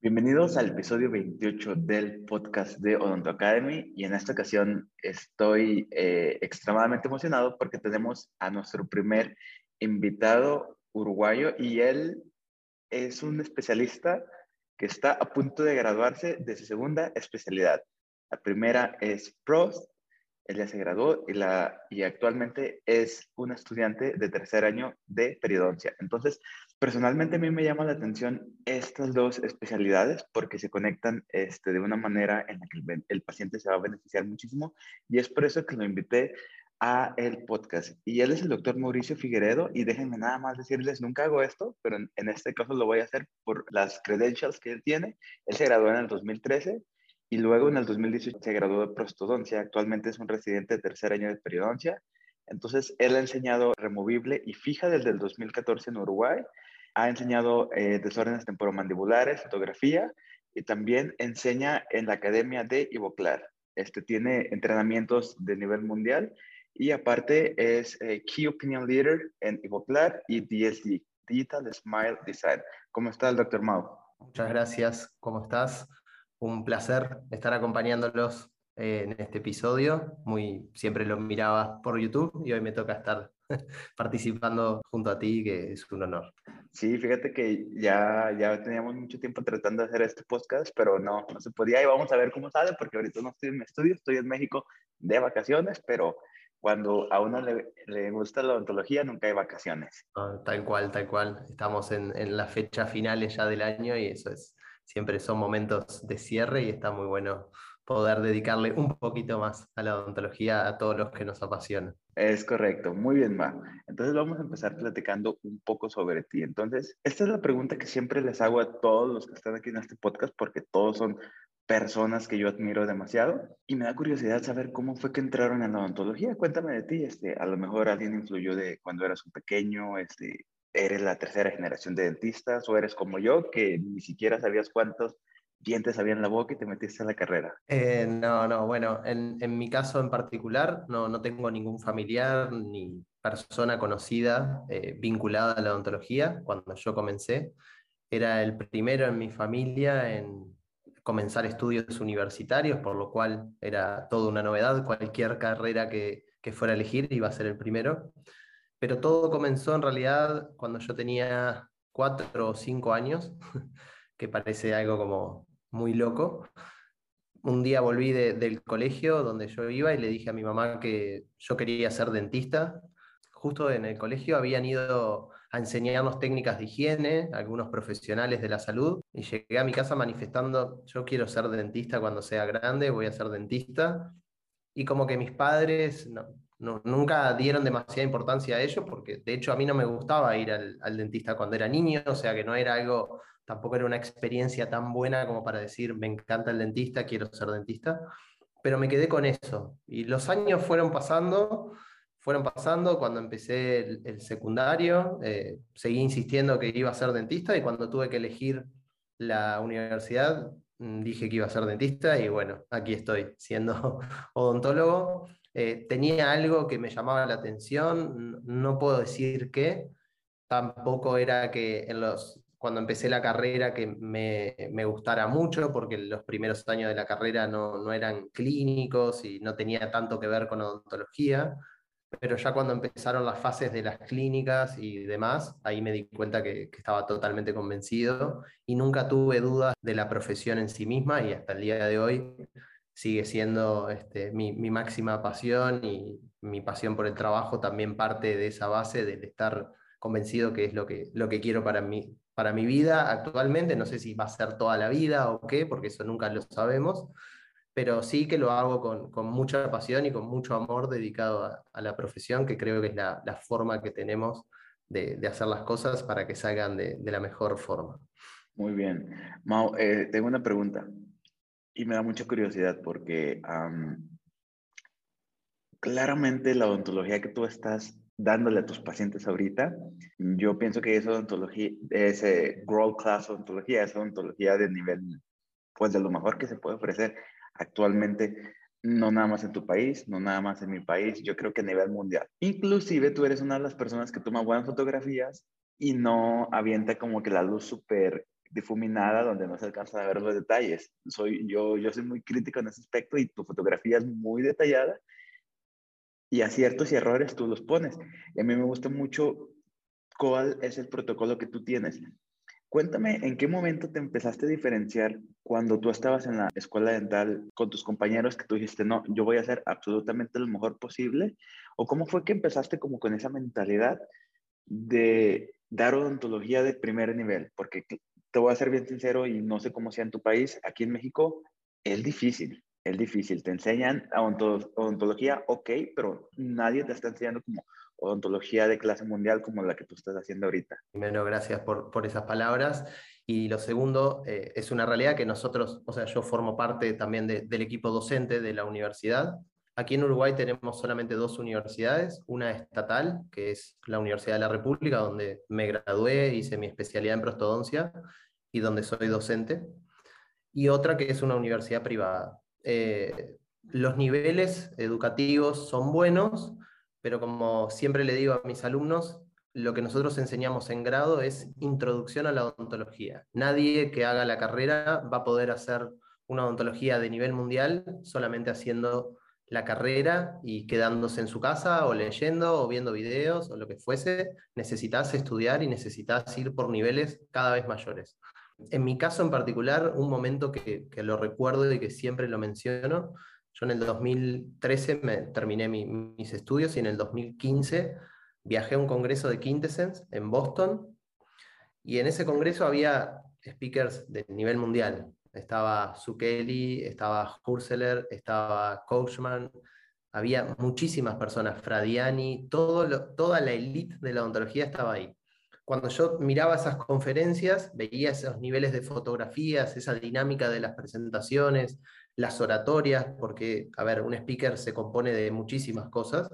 Bienvenidos al episodio 28 del podcast de Odonto Academy y en esta ocasión estoy eh, extremadamente emocionado porque tenemos a nuestro primer invitado uruguayo y él es un especialista que está a punto de graduarse de su segunda especialidad. La primera es PROS, él ya se graduó y, la, y actualmente es un estudiante de tercer año de periodoncia. Entonces, Personalmente a mí me llama la atención estas dos especialidades porque se conectan este, de una manera en la que el, paciente se va a beneficiar muchísimo y es por eso que lo invité a el podcast. Y él es el doctor Mauricio Figueredo y déjenme nada más decirles, nunca hago esto, pero en, en este caso lo voy a hacer por las credentials que él tiene. Él se graduó en el 2013 y luego en el 2018 se graduó de prostodoncia. Actualmente es un residente de tercer año de periodoncia. Entonces, él ha enseñado removible y fija desde el 2014 en Uruguay ha enseñado eh, desórdenes temporomandibulares, fotografía y también enseña en la Academia de Ivoclar. Este tiene entrenamientos de nivel mundial y aparte es eh, Key Opinion Leader en Ivoclar y DSD, Digital Smile Design. ¿Cómo está el doctor Mau? Muchas gracias, ¿cómo estás? Un placer estar acompañándolos eh, en este episodio. Muy, siempre lo miraba por YouTube y hoy me toca estar participando junto a ti, que es un honor. Sí, fíjate que ya, ya teníamos mucho tiempo tratando de hacer este podcast, pero no, no se podía y vamos a ver cómo sale, porque ahorita no estoy en mi estudio, estoy en México de vacaciones, pero cuando a uno le, le gusta la odontología nunca hay vacaciones. Ah, tal cual, tal cual. Estamos en, en las fechas finales ya del año y eso es, siempre son momentos de cierre y está muy bueno poder dedicarle un poquito más a la odontología a todos los que nos apasionan. Es correcto, muy bien, Ma. Entonces vamos a empezar platicando un poco sobre ti. Entonces, esta es la pregunta que siempre les hago a todos los que están aquí en este podcast, porque todos son personas que yo admiro demasiado y me da curiosidad saber cómo fue que entraron en la odontología. Cuéntame de ti, este, a lo mejor alguien influyó de cuando eras un pequeño, este, eres la tercera generación de dentistas o eres como yo, que ni siquiera sabías cuántos dientes había en la boca y te metiste a la carrera? Eh, no, no, bueno, en, en, mi caso en particular no, no tengo ningún familiar ni persona conocida eh, vinculada a la odontología cuando yo comencé. Era el primero en mi familia en comenzar estudios universitarios, por lo cual era toda una novedad. Cualquier carrera que, que fuera a elegir iba a ser el primero. Pero todo comenzó en realidad cuando yo tenía cuatro o cinco años, que parece algo como muy loco. Un día volví del colegio donde yo iba y le dije a mi mamá que yo quería ser dentista. Justo en el colegio habían ido a enseñarnos técnicas de higiene, algunos profesionales de la salud, y llegué a mi casa manifestando, yo quiero ser dentista cuando sea grande, voy a ser dentista. Y como que mis padres no, nunca dieron demasiada importancia a ello, porque de hecho a mí no me gustaba ir al, al dentista cuando era niño, o sea que no era algo tampoco era una experiencia tan buena como para decir, me encanta el dentista, quiero ser dentista, pero me quedé con eso. Y los años fueron pasando, fueron pasando, cuando empecé el, secundario, eh, seguí insistiendo que iba a ser dentista y cuando tuve que elegir la universidad, mm, dije que iba a ser dentista y bueno, aquí estoy siendo odontólogo. Eh, tenía algo que me llamaba la atención, no puedo decir qué, tampoco era que en los cuando empecé la carrera que me, me, gustara mucho, porque los primeros años de la carrera no, no, eran clínicos y no tenía tanto que ver con odontología, pero ya cuando empezaron las fases de las clínicas y demás, ahí me di cuenta que, que estaba totalmente convencido y nunca tuve dudas de la profesión en sí misma y hasta el día de hoy sigue siendo este, mi, mi máxima pasión y mi pasión por el trabajo también parte de esa base del estar convencido que es lo que, lo que quiero para mí, para mi vida actualmente, no sé si va a ser toda la vida o qué, porque eso nunca lo sabemos, pero sí que lo hago con, con mucha pasión y con mucho amor dedicado a, la profesión, que creo que es la, la forma que tenemos de, de, hacer las cosas para que salgan de, de la mejor forma. Muy bien. Mau, eh, tengo una pregunta y me da mucha curiosidad porque claramente la odontología que tú estás dándole a tus pacientes ahorita. Yo pienso que esa odontología, ese world class odontología, esa odontología de nivel, pues de lo mejor que se puede ofrecer actualmente, no nada más en tu país, no nada más en mi país, yo creo que a nivel mundial. Inclusive tú eres una de las personas que toma buenas fotografías y no avienta como que la luz súper difuminada donde no se alcanza a ver los detalles. Soy, yo, yo soy muy crítico en ese aspecto y tu fotografía es muy detallada y aciertos y errores tú los pones. Y a mí me gusta mucho cuál es el protocolo que tú tienes. Cuéntame, ¿en qué momento te empezaste a diferenciar cuando tú estabas en la escuela dental con tus compañeros que tú dijiste, no, yo voy a hacer absolutamente lo mejor posible? ¿O cómo fue que empezaste como con esa mentalidad de dar odontología de primer nivel? Porque te voy a ser bien sincero y no sé cómo sea en tu país, aquí en México es difícil, es difícil. Te enseñan odontología, ok, pero nadie te está enseñando como odontología de clase mundial como la que tú estás haciendo ahorita. Primero, gracias por, por esas palabras. Y lo segundo, eh, es una realidad que nosotros, o sea, yo formo parte también del equipo docente de la universidad. Aquí en Uruguay tenemos solamente dos universidades, una estatal, que es la Universidad de la República, donde me gradué, hice mi especialidad en prostodoncia y donde soy docente, y otra que es una universidad privada. Eh, los niveles educativos son buenos, pero como siempre le digo a mis alumnos, lo que nosotros enseñamos en grado es introducción a la odontología. Nadie que haga la carrera va a poder hacer una odontología de nivel mundial solamente haciendo la carrera y quedándose en su casa o leyendo o viendo videos o lo que fuese. Necesitas estudiar y necesitas ir por niveles cada vez mayores. En mi caso en particular, un momento que, lo recuerdo y que siempre lo menciono yo en el 2013 me terminé mis estudios y en el 2015 viajé a un congreso de Quintessence en Boston y en ese congreso había speakers de nivel mundial. Estaba Zucchelli, estaba Hurseler, estaba Coachman, había muchísimas personas, Fradiani, toda la elite de la odontología estaba ahí. Cuando yo miraba esas conferencias, veía esos niveles de fotografías, esa dinámica de las presentaciones, las oratorias, porque, a ver, un speaker se compone de muchísimas cosas,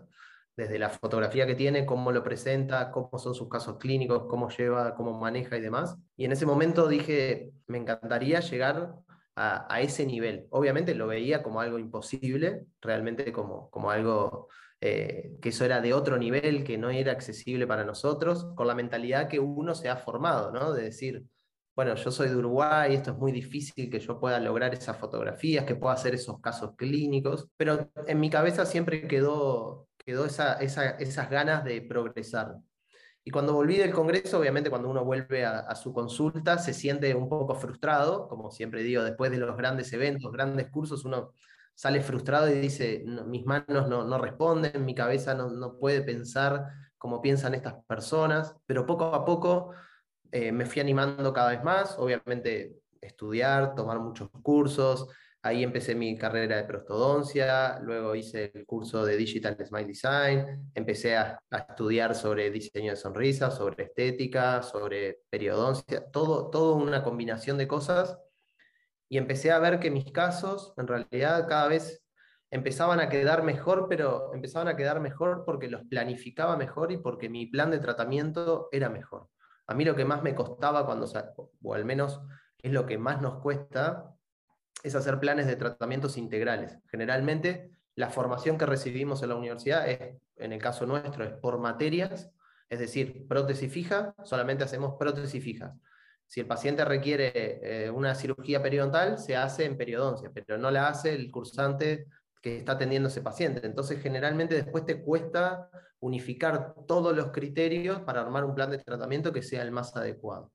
desde la fotografía que tiene, cómo lo presenta, cómo son sus casos clínicos, cómo lleva, cómo maneja y demás. Y en ese momento dije, me encantaría llegar a, ese nivel. Obviamente lo veía como algo imposible, realmente como, como algo eh, que eso era de otro nivel, que no era accesible para nosotros, con la mentalidad que uno se ha formado, ¿no? De decir, bueno, yo soy de Uruguay, esto es muy difícil que yo pueda lograr esas fotografías, que pueda hacer esos casos clínicos, pero en mi cabeza siempre quedó, quedó esa, esas ganas de progresar. Y cuando volví del Congreso, obviamente cuando uno vuelve a, su consulta, se siente un poco frustrado, como siempre digo, después de los grandes eventos, grandes cursos, uno sale frustrado y dice, mis manos no, no, responden, mi cabeza no, no puede pensar como piensan estas personas, pero poco a poco eh, me fui animando cada vez más, obviamente estudiar, tomar muchos cursos, ahí empecé mi carrera de prostodoncia, luego hice el curso de Digital Smile Design, empecé a, estudiar sobre diseño de sonrisas, sobre estética, sobre periodoncia, todo, todo una combinación de cosas, y empecé a ver que mis casos en realidad cada vez empezaban a quedar mejor, pero empezaban a quedar mejor porque los planificaba mejor y porque mi plan de tratamiento era mejor. A mí lo que más me costaba cuando, o al menos es lo que más nos cuesta, es hacer planes de tratamientos integrales. Generalmente la formación que recibimos en la universidad es, en el caso nuestro, es por materias, es decir, prótesis fija, solamente hacemos prótesis fijas. Si el paciente requiere eh, una cirugía periodontal, se hace en periodoncia, pero no la hace el cursante que está atendiendo ese paciente. Entonces, generalmente después te cuesta unificar todos los criterios para armar un plan de tratamiento que sea el más adecuado.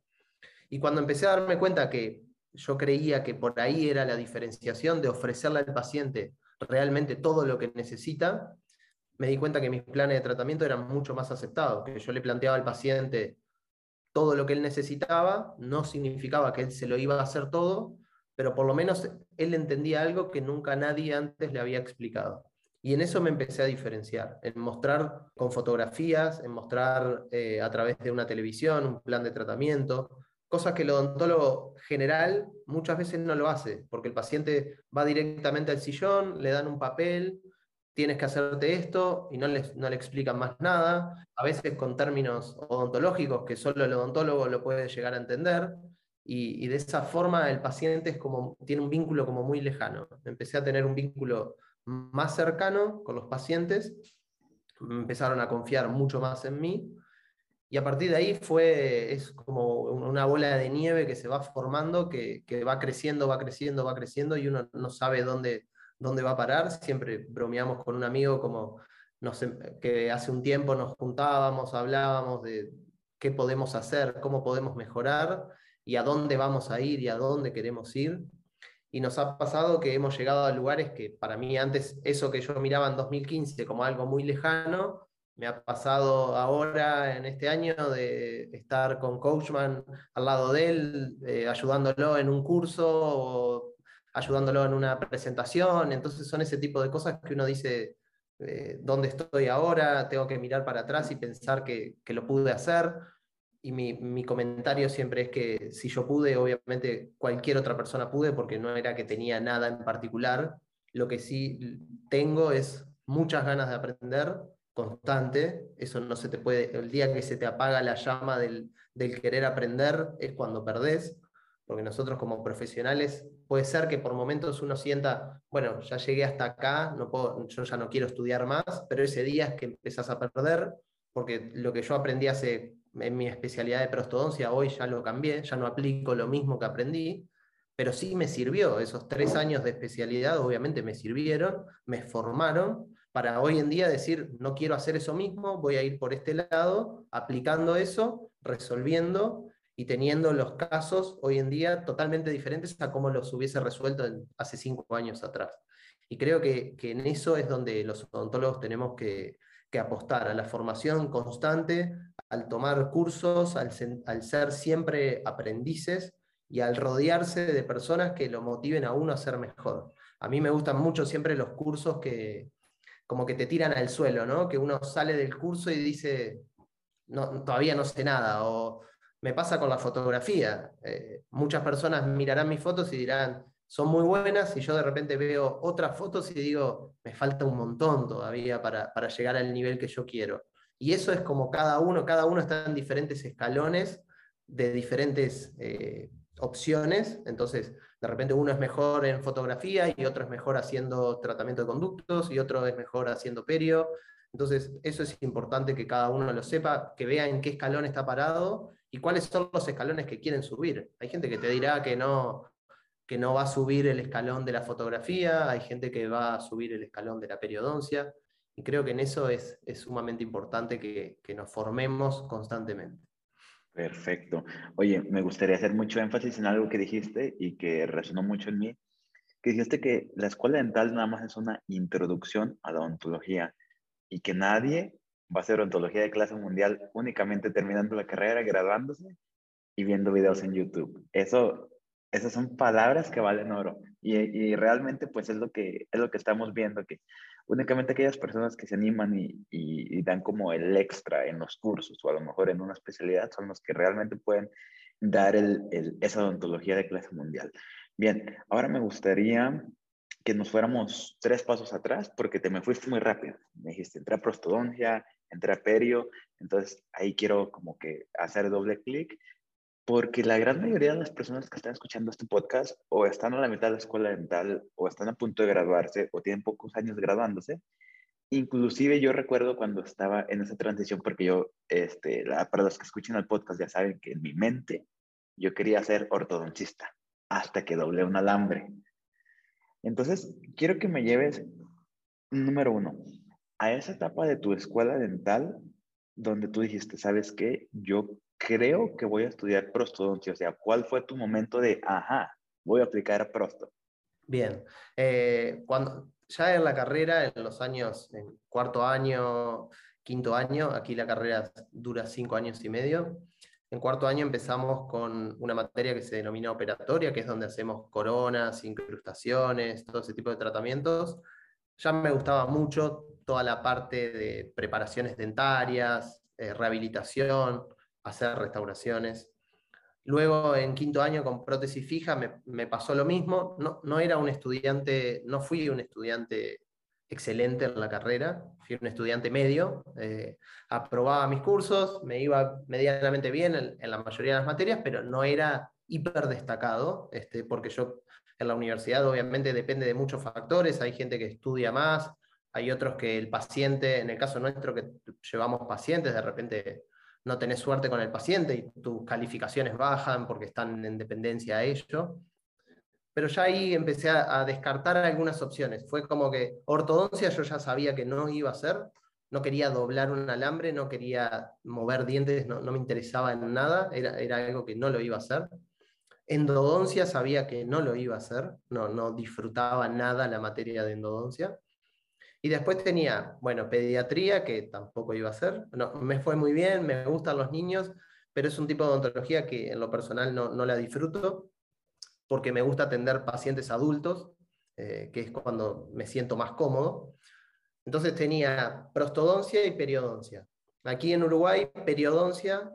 Y cuando empecé a darme cuenta que yo creía que por ahí era la diferenciación de ofrecerle al paciente realmente todo lo que necesita, me di cuenta que mis planes de tratamiento eran mucho más aceptados, que yo le planteaba al paciente todo lo que él necesitaba, no significaba que él se lo iba a hacer todo, pero por lo menos él entendía algo que nunca nadie antes le había explicado. Y en eso me empecé a diferenciar, en mostrar con fotografías, en mostrar eh, a través de una televisión un plan de tratamiento, cosas que el odontólogo general muchas veces no lo hace, porque el paciente va directamente al sillón, le dan un papel, tienes que hacerte esto y no le, no le explican más nada, a veces con términos odontológicos que solo el odontólogo lo puede llegar a entender, y, de esa forma el paciente es como, tiene un vínculo como muy lejano. Empecé a tener un vínculo más cercano con los pacientes, empezaron a confiar mucho más en mí y a partir de ahí fue, es como una bola de nieve que se va formando, que, que va creciendo, va creciendo, va creciendo y uno no sabe dónde, dónde va a parar. Siempre bromeamos con un amigo como que hace un tiempo nos juntábamos, hablábamos de qué podemos hacer, cómo podemos mejorar y a dónde vamos a ir y a dónde queremos ir. Y nos ha pasado que hemos llegado a lugares que para mí antes eso que yo miraba en 2015 como algo muy lejano, me ha pasado ahora en este año de estar con Coachman al lado de él, eh, ayudándolo en un curso o ayudándolo en una presentación. Entonces son ese tipo de cosas que uno dice, eh, ¿dónde estoy ahora? Tengo que mirar para atrás y pensar que, que lo pude hacer y mi, mi, comentario siempre es que si yo pude, obviamente cualquier otra persona pude, porque no era que tenía nada en particular. Lo que sí tengo es muchas ganas de aprender constante. Eso no se te puede, el día que se te apaga la llama del, del querer aprender es cuando perdés, porque nosotros como profesionales puede ser que por momentos uno sienta, bueno, ya llegué hasta acá, no puedo, yo ya no quiero estudiar más, pero ese día es que empezás a perder, porque lo que yo aprendí hace en mi especialidad de prostodoncia, hoy ya lo cambié, ya no aplico lo mismo que aprendí, pero sí me sirvió. Esos tres años de especialidad obviamente me sirvieron, me formaron para hoy en día decir, no quiero hacer eso mismo, voy a ir por este lado, aplicando eso, resolviendo y teniendo los casos hoy en día totalmente diferentes a como los hubiese resuelto hace cinco años atrás. Y creo que, que en eso es donde los odontólogos tenemos que, que apostar a la formación constante, al tomar cursos, al, ser siempre aprendices y al rodearse de personas que lo motiven a uno a ser mejor. A mí me gustan mucho siempre los cursos que como que te tiran al suelo, ¿no? Que uno sale del curso y dice, no, todavía no sé nada, me pasa con la fotografía. Eh, muchas personas mirarán mis fotos y dirán, son muy buenas y yo de repente veo otras fotos y digo, me falta un montón todavía para, para llegar al nivel que yo quiero. Y eso es como cada uno, cada uno está en diferentes escalones de diferentes eh, opciones. Entonces, de repente uno es mejor en fotografía y otro es mejor haciendo tratamiento de conductos y otro es mejor haciendo perio. Entonces, eso es importante que cada uno lo sepa, que vea en qué escalón está parado y cuáles son los escalones que quieren subir. Hay gente que te dirá que no, que no va a subir el escalón de la fotografía, hay gente que va a subir el escalón de la periodoncia, y creo que en eso es, es sumamente importante que, que nos formemos constantemente. Perfecto. Oye, me gustaría hacer mucho énfasis en algo que dijiste y que resonó mucho en mí, que dijiste que la escuela dental nada más es una introducción a la odontología y que nadie va a hacer odontología de clase mundial únicamente terminando la carrera, graduándose y viendo videos en YouTube. Eso esas son palabras que valen oro. Y, y, realmente, pues es lo, que, es lo que estamos viendo, que únicamente aquellas personas que se animan y, y, dan como el extra en los cursos o a lo mejor en una especialidad son los que realmente pueden dar el, el, esa odontología de clase mundial. Bien, ahora me gustaría que nos fuéramos tres pasos atrás porque te me fuiste muy rápido. Me dijiste, entré a prostodoncia, entré a perio, entonces ahí quiero como que hacer doble clic porque la gran mayoría de las personas que están escuchando este podcast o están a la mitad de la escuela dental o están a punto de graduarse o tienen pocos años graduándose. Inclusive yo recuerdo cuando estaba en esa transición, porque yo, este, para los que escuchen el podcast ya saben que en mi mente yo quería ser ortodoncista hasta que doblé un alambre. Entonces, quiero que me lleves, número uno, a esa etapa de tu escuela dental donde tú dijiste, ¿sabes qué? Yo creo que voy a estudiar prostodoncia. O sea, ¿cuál fue tu momento de, ajá, voy a aplicar prosto? Bien, eh, cuando ya en la carrera, en los años, en cuarto año, quinto año, aquí la carrera dura cinco años y medio. En cuarto año empezamos con una materia que se denomina operatoria, que es donde hacemos coronas, incrustaciones, todo ese tipo de tratamientos. Ya me gustaba mucho toda la parte de preparaciones dentarias, eh, rehabilitación, hacer restauraciones. Luego, en quinto año, con prótesis fija, me, pasó lo mismo. No, no, era un estudiante, no fui un estudiante excelente en la carrera, fui un estudiante medio, eh, aprobaba mis cursos, me iba medianamente bien en, la mayoría de las materias, pero no era hiper destacado, este, porque yo en la universidad obviamente depende de muchos factores, hay gente que estudia más, hay otros que el paciente, en el caso nuestro que llevamos pacientes, de repente no tenés suerte con el paciente y tus calificaciones bajan porque están en dependencia a ello. Pero ya ahí empecé a, descartar algunas opciones. Fue como que ortodoncia yo ya sabía que no iba a hacer, no quería doblar un alambre, no quería mover dientes, no, me interesaba en nada, era, era, algo que no lo iba a hacer. Endodoncia sabía que no lo iba a hacer, no, disfrutaba nada la materia de endodoncia. Y después tenía, bueno, pediatría, que tampoco iba a hacer. No, me fue muy bien, me gustan los niños, pero es un tipo de odontología que en lo personal no, no la disfruto, porque me gusta atender pacientes adultos, eh, que es cuando me siento más cómodo. Entonces tenía prostodoncia y periodoncia. Aquí en Uruguay, periodoncia,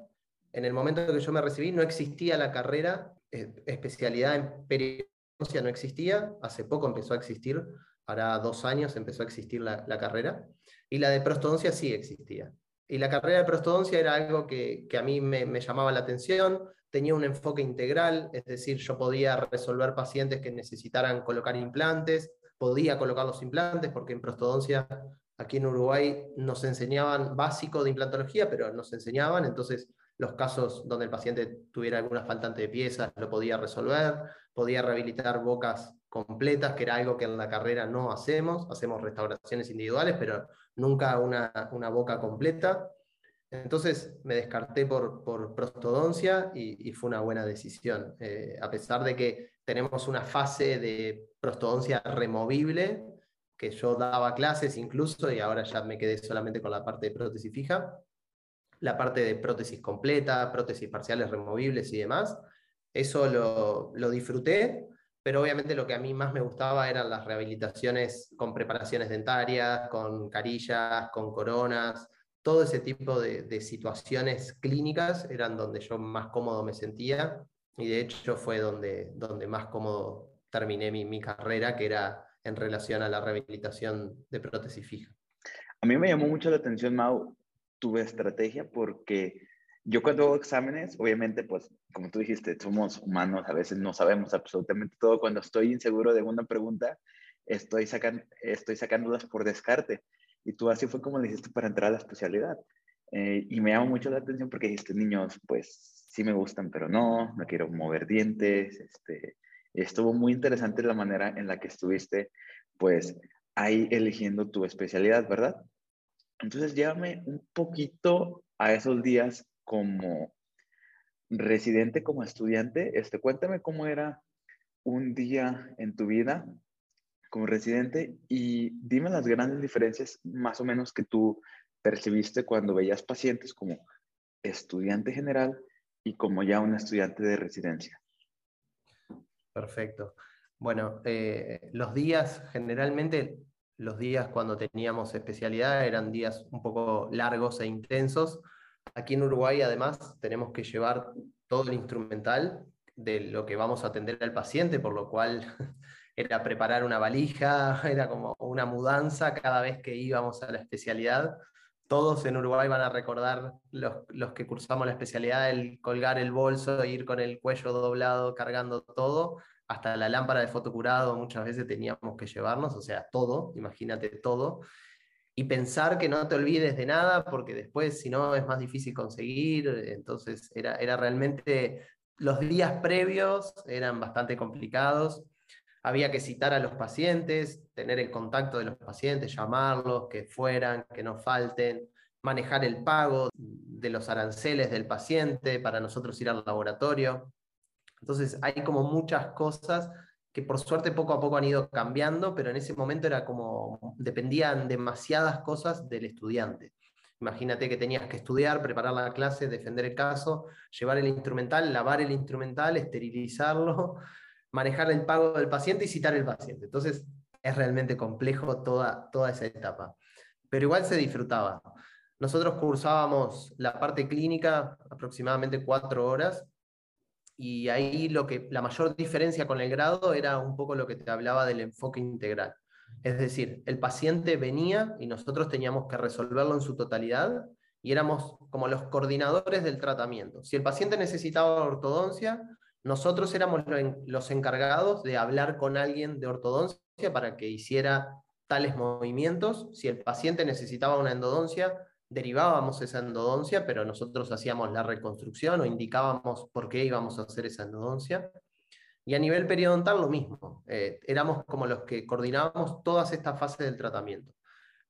en el momento que yo me recibí, no existía la carrera, especialidad en periodoncia no existía, hace poco empezó a existir, hará dos años empezó a existir la, carrera, y la de prostodoncia sí existía. Y la carrera de prostodoncia era algo que, a mí me, me, llamaba la atención, tenía un enfoque integral, es decir, yo podía resolver pacientes que necesitaran colocar implantes, podía colocar los implantes, porque en prostodoncia aquí en Uruguay nos enseñaban básico de implantología, pero nos enseñaban, entonces los casos donde el paciente tuviera alguna faltante de piezas lo podía resolver, podía rehabilitar bocas completas, que era algo que en la carrera no hacemos, hacemos restauraciones individuales, pero nunca una, una boca completa. Entonces me descarté por, por prostodoncia y, fue una buena decisión. Eh, a pesar de que tenemos una fase de prostodoncia removible, que yo daba clases incluso y ahora ya me quedé solamente con la parte de prótesis fija, la parte de prótesis completa, prótesis parciales removibles y demás. Eso lo, lo disfruté, pero obviamente lo que a mí más me gustaba eran las rehabilitaciones con preparaciones dentarias, con carillas, con coronas, todo ese tipo de, situaciones clínicas eran donde yo más cómodo me sentía y de hecho fue donde, donde más cómodo terminé mi, mi carrera, que era en relación a la rehabilitación de prótesis fija. A mí me llamó mucho la atención, Mau, tu estrategia porque yo cuando hago exámenes, obviamente, pues, como tú dijiste, somos humanos, a veces no sabemos absolutamente todo. Cuando estoy inseguro de una pregunta, estoy, sacan, estoy sacándolas por descarte. Y tú así fue como le hiciste para entrar a la especialidad. Eh, y me llamó mucho la atención porque dijiste, niños, pues sí me gustan, pero no, no quiero mover dientes. Este, estuvo muy interesante la manera en la que estuviste, pues, ahí eligiendo tu especialidad, ¿verdad? Entonces, llévame un poquito a esos días como residente, como estudiante, este, cuéntame cómo era un día en tu vida como residente y dime las grandes diferencias más o menos que tú percibiste cuando veías pacientes como estudiante general y como ya un estudiante de residencia. Perfecto. Bueno, eh, los días, generalmente los días cuando teníamos especialidad eran días un poco largos e intensos, Aquí en Uruguay, además, tenemos que llevar todo el instrumental de lo que vamos a atender al paciente, por lo cual era preparar una valija, era como una mudanza cada vez que íbamos a la especialidad. Todos en Uruguay van a recordar, los, que cursamos la especialidad, el colgar el bolso, ir con el cuello doblado, cargando todo, hasta la lámpara de fotocurado muchas veces teníamos que llevarnos, o sea, todo, imagínate todo y pensar que no te olvides de nada, porque después, si no, es más difícil conseguir. Entonces, era, era realmente, los días previos eran bastante complicados. Había que citar a los pacientes, tener el contacto de los pacientes, llamarlos, que fueran, que no falten, manejar el pago de los aranceles del paciente para nosotros ir al laboratorio. Entonces, hay como muchas cosas que por suerte poco a poco han ido cambiando, pero en ese momento era como, dependían demasiadas cosas del estudiante. Imagínate que tenías que estudiar, preparar la clase, defender el caso, llevar el instrumental, lavar el instrumental, esterilizarlo, manejar el pago del paciente y citar el paciente. Entonces es realmente complejo toda, toda esa etapa. Pero igual se disfrutaba. Nosotros cursábamos la parte clínica aproximadamente cuatro horas y ahí lo que, la mayor diferencia con el grado era un poco lo que te hablaba del enfoque integral. Es decir, el paciente venía y nosotros teníamos que resolverlo en su totalidad y éramos como los coordinadores del tratamiento. Si el paciente necesitaba ortodoncia, nosotros éramos los encargados de hablar con alguien de ortodoncia para que hiciera tales movimientos. Si el paciente necesitaba una endodoncia, derivábamos esa endodoncia, pero nosotros hacíamos la reconstrucción o indicábamos por qué íbamos a hacer esa endodoncia. Y a nivel periodontal lo mismo, eh, éramos como los que coordinábamos todas estas fases del tratamiento,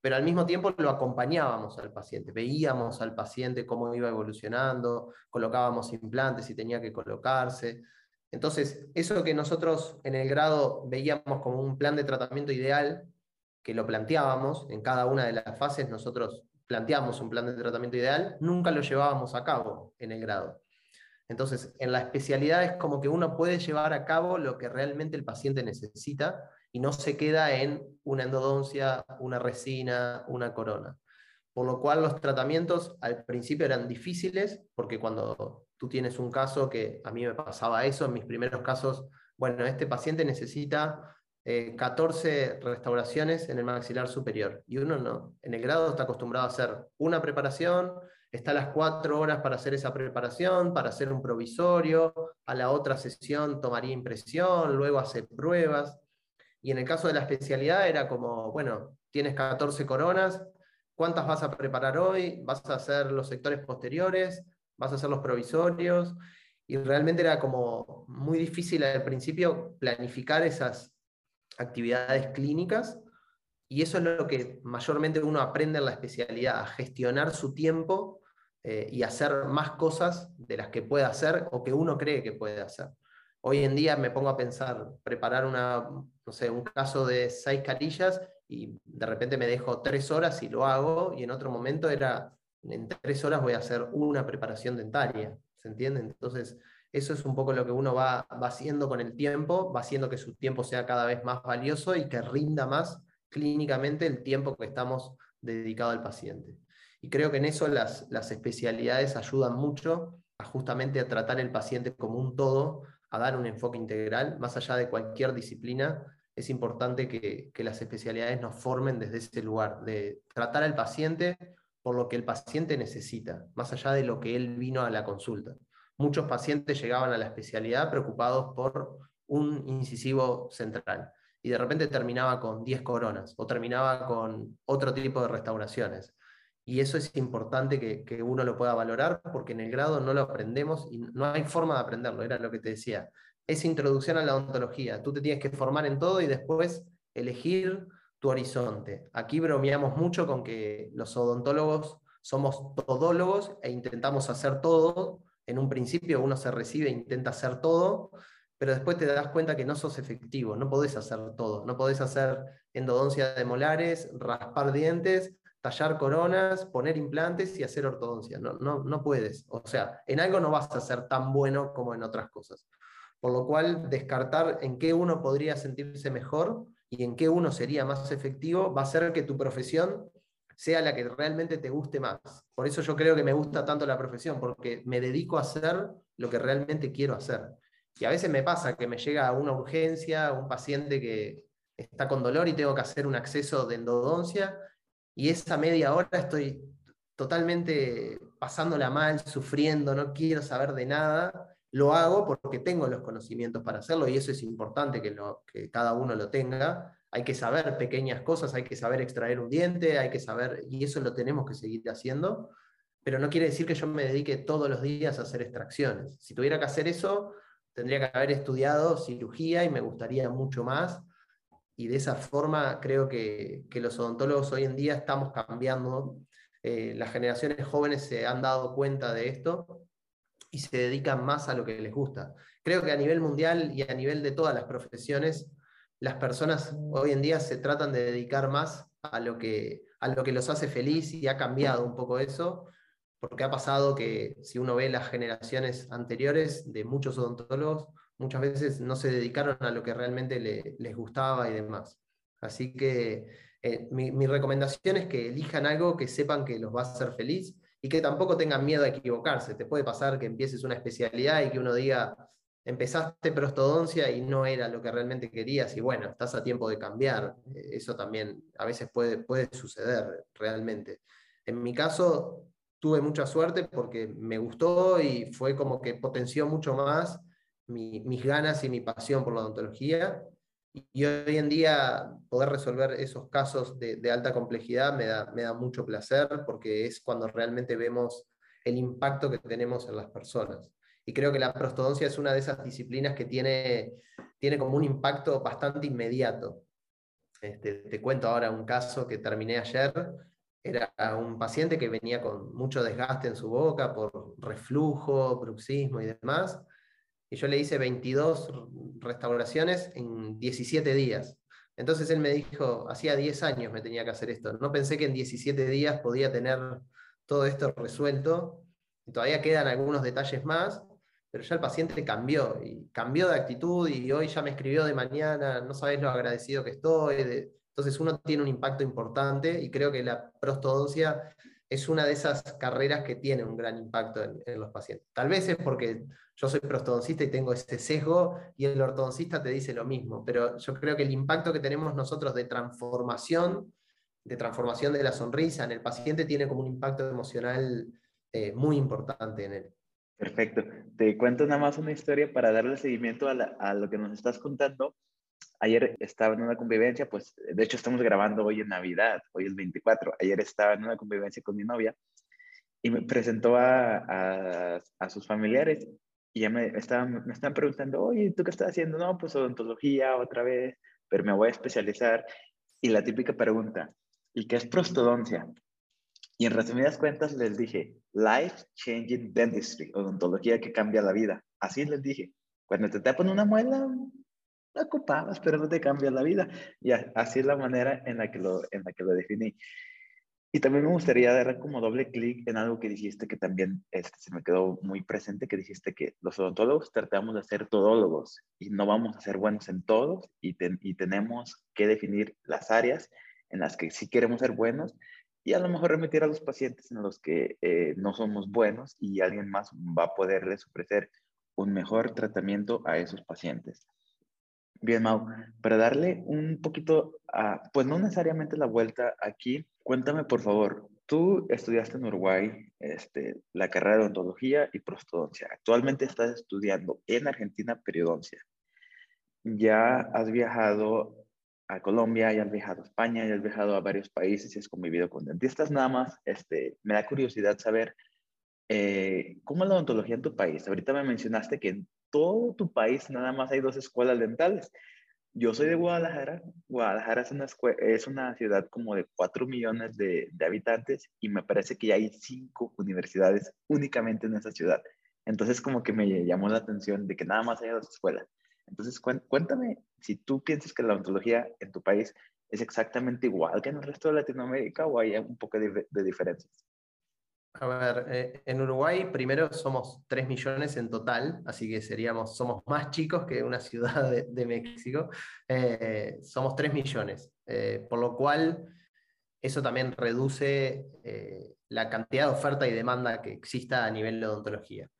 pero al mismo tiempo lo acompañábamos al paciente, veíamos al paciente cómo iba evolucionando, colocábamos implantes si tenía que colocarse. Entonces, eso que nosotros en el grado veíamos como un plan de tratamiento ideal, que lo planteábamos en cada una de las fases, nosotros planteamos un plan de tratamiento ideal, nunca lo llevábamos a cabo en el grado. Entonces, en la especialidad es como que uno puede llevar a cabo lo que realmente el paciente necesita y no se queda en una endodoncia, una resina, una corona. Por lo cual los tratamientos al principio eran difíciles, porque cuando tú tienes un caso que a mí me pasaba eso, en mis primeros casos, bueno, este paciente necesita 14 eh, restauraciones en el maxilar superior y uno no. En el grado está acostumbrado a hacer una preparación, está a las cuatro horas para hacer esa preparación, para hacer un provisorio, a la otra sesión tomaría impresión, luego hace pruebas. Y en el caso de la especialidad era como, bueno, tienes 14 coronas, ¿cuántas vas a preparar hoy? ¿Vas a hacer los sectores posteriores? ¿Vas a hacer los provisorios? Y realmente era como muy difícil al principio planificar esas actividades clínicas y eso es lo que mayormente uno aprende en la especialidad, a gestionar su tiempo eh, y hacer más cosas de las que puede hacer o que uno cree que puede hacer. Hoy en día me pongo a pensar, preparar una, no sé, un caso de seis carillas y de repente me dejo tres horas y lo hago, y en otro momento era, en tres horas voy a hacer una preparación dentaria, ¿se entiende? Entonces, eso es un poco lo que uno va, va haciendo con el tiempo, va haciendo que su tiempo sea cada vez más valioso y que rinda más clínicamente el tiempo que estamos dedicado al paciente. Y creo que en eso las, las especialidades ayudan mucho a justamente a tratar el paciente como un todo, a dar un enfoque integral, más allá de cualquier disciplina, es importante que, que, las especialidades nos formen desde ese lugar, de tratar al paciente por lo que el paciente necesita, más allá de lo que él vino a la consulta. Muchos pacientes llegaban a la especialidad preocupados por un incisivo central y de repente terminaba con 10 coronas o terminaba con otro tipo de restauraciones. Y eso es importante que, uno lo pueda valorar porque en el grado no lo aprendemos y no hay forma de aprenderlo, era lo que te decía. Es introducción a la odontología. Tú te tienes que formar en todo y después elegir tu horizonte. Aquí bromeamos mucho con que los odontólogos somos todólogos e intentamos hacer todo. En un principio uno se recibe e intenta hacer todo, pero después te das cuenta que no sos efectivo, no podés hacer todo. No podés hacer endodoncia de molares, raspar dientes, tallar coronas, poner implantes y hacer ortodoncia. No, no, no puedes. O sea, en algo no vas a ser tan bueno como en otras cosas. Por lo cual, descartar en qué uno podría sentirse mejor y en qué uno sería más efectivo va a hacer que tu profesión sea la que realmente te guste más. Por eso yo creo que me gusta tanto la profesión, porque me dedico a hacer lo que realmente quiero hacer. Y a veces me pasa que me llega una urgencia, un paciente que está con dolor y tengo que hacer un acceso de endodoncia y esa media hora estoy totalmente pasándola mal, sufriendo, no quiero saber de nada, lo hago porque tengo los conocimientos para hacerlo y eso es importante que, que cada uno lo tenga. Hay que saber pequeñas cosas, hay que saber extraer un diente, hay que saber, y eso lo tenemos que seguir haciendo, pero no quiere decir que yo me dedique todos los días a hacer extracciones. Si tuviera que hacer eso, tendría que haber estudiado cirugía y me gustaría mucho más y de esa forma creo que, los odontólogos hoy en día estamos cambiando. Eh, las generaciones jóvenes se han dado cuenta de esto y se dedican más a lo que les gusta. Creo que a nivel mundial y a nivel de todas las profesiones, las personas hoy en día se tratan de dedicar más a lo que, a lo que los hace feliz y ha cambiado un poco eso, porque ha pasado que si uno ve las generaciones anteriores de muchos odontólogos, muchas veces no se dedicaron a lo que realmente les gustaba y demás. Así que eh, mi, recomendación es que elijan algo que sepan que los va a hacer feliz y que tampoco tengan miedo a equivocarse. Te puede pasar que empieces una especialidad y que uno diga, empezaste prostodoncia y no era lo que realmente querías y bueno, estás a tiempo de cambiar. Eh, eso también a veces puede, puede suceder realmente. En mi caso, tuve mucha suerte porque me gustó y fue como que potenció mucho más mis ganas y mi pasión por la odontología. Y hoy en día poder resolver esos casos de, alta complejidad me da, me da mucho placer porque es cuando realmente vemos el impacto que tenemos en las personas. Y creo que la prostodoncia es una de esas disciplinas que tiene, tiene como un impacto bastante inmediato. Este, te cuento ahora un caso que terminé ayer. Era un paciente que venía con mucho desgaste en su boca por reflujo, bruxismo y demás. Y yo le hice 22 restauraciones en 17 días. Entonces él me dijo, hacía 10 años me tenía que hacer esto. No pensé que en 17 días podía tener todo esto resuelto. Todavía quedan algunos detalles más, pero ya el paciente cambió, y cambió de actitud y hoy ya me escribió de mañana, no sabes lo agradecido que estoy. Entonces uno tiene un impacto importante y creo que la prostodoncia es una de esas carreras que tiene un gran impacto en, los pacientes. Tal vez es porque yo soy prostodoncista y tengo ese sesgo y el ortodoncista te dice lo mismo, pero yo creo que el impacto que tenemos nosotros de transformación, de transformación de la sonrisa en el paciente tiene como un impacto emocional eh, muy importante en él. Perfecto. Te cuento nada más una historia para darle seguimiento a, lo que nos estás contando. Ayer estaba en una convivencia, pues de hecho estamos grabando hoy en Navidad, hoy es 24. Ayer estaba en una convivencia con mi novia y me presentó a, sus familiares y ya me estaban, estaban preguntando, oye, ¿tú qué estás haciendo? No, pues odontología otra vez, pero me voy a especializar. Y la típica pregunta, ¿y qué es prostodoncia? Y en resumidas cuentas les dije, Life Changing Dentistry, odontología que cambia la vida. Así les dije. Cuando te tapan una muela, la ocupabas, pero no te cambia la vida. Y así es la manera en la que lo, en la que lo definí. Y también me gustaría dar como doble clic en algo que dijiste que también este, se me quedó muy presente, que dijiste que los odontólogos tratamos de ser todólogos y no vamos a ser buenos en todos y, y tenemos que definir las áreas en las que sí queremos ser buenos y a lo mejor remitir a los pacientes en los que eh, no somos buenos y alguien más va a poderles ofrecer un mejor tratamiento a esos pacientes. Bien, Mau, para darle un poquito, a, pues no necesariamente la vuelta aquí, cuéntame por favor, tú estudiaste en Uruguay este, la carrera de odontología y prostodoncia. Actualmente estás estudiando en Argentina periodoncia. Ya has viajado a Colombia, ya has viajado a España, ya has viajado a varios países y has convivido con dentistas nada más. Este, me da curiosidad saber eh, cómo es la odontología en tu país. Ahorita me mencionaste que en todo tu país nada más hay dos escuelas dentales. Yo soy de Guadalajara. Guadalajara es una, es una ciudad como de 4 millones de, de habitantes y me parece que ya hay cinco universidades únicamente en esa ciudad. Entonces como que me llamó la atención de que nada más hay dos escuelas. Entonces, cuéntame si tú piensas que la odontología en tu país es exactamente igual que en el resto de Latinoamérica o hay un poco de, diferencias. A ver, eh, en Uruguay primero somos 3 millones en total, así que seríamos, somos más chicos que una ciudad de, México. Eh, somos 3 millones, eh, por lo cual eso también reduce la cantidad de oferta y demanda que exista a nivel de odontología.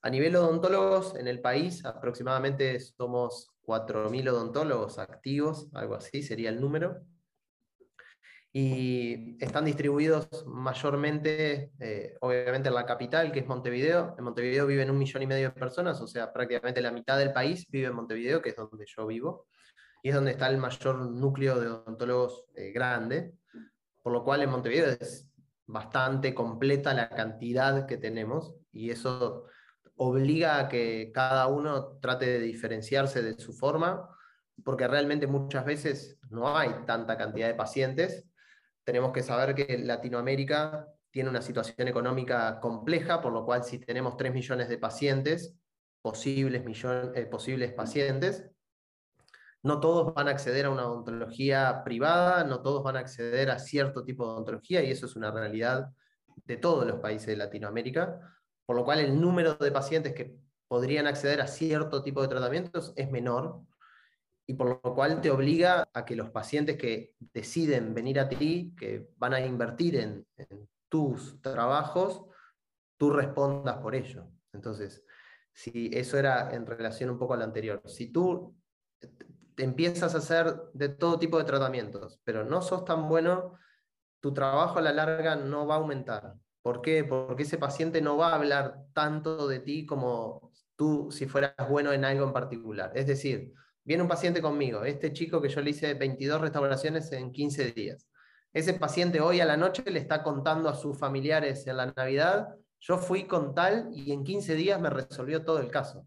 A nivel odontólogos, en el país aproximadamente somos 4.000 odontólogos activos, algo así sería el número. Y están distribuidos mayormente, eh, obviamente, en la capital, que es Montevideo. En Montevideo viven un millón y medio de personas, o sea, prácticamente la mitad del país vive en Montevideo, que es donde yo vivo. Y es donde está el mayor núcleo de odontólogos eh, grande. Por lo cual en Montevideo es bastante completa la cantidad que tenemos. Y eso obliga a que cada uno trate de diferenciarse de su forma, porque realmente muchas veces no hay tanta cantidad de pacientes. Tenemos que saber que Latinoamérica tiene una situación económica compleja, por lo cual si tenemos 3 millones de pacientes, posibles, eh, posibles pacientes, no todos van a acceder a una odontología privada, no todos van a acceder a cierto tipo de odontología, y eso es una realidad de todos los países de Latinoamérica por lo cual el número de pacientes que podrían acceder a cierto tipo de tratamientos es menor y por lo cual te obliga a que los pacientes que deciden venir a ti, que van a invertir en, tus trabajos, tú respondas por ello. Entonces, si eso era en relación un poco a lo anterior, si tú te empiezas a hacer de todo tipo de tratamientos, pero no sos tan bueno, tu trabajo a la larga no va a aumentar. ¿Por qué? Porque ese paciente no va a hablar tanto de ti como tú si fueras bueno en algo en particular. Es decir, Viene un paciente conmigo, este chico que yo le hice 22 restauraciones en 15 días. Ese paciente hoy a la noche le está contando a sus familiares en la Navidad, yo fui con tal y en 15 días me resolvió todo el caso.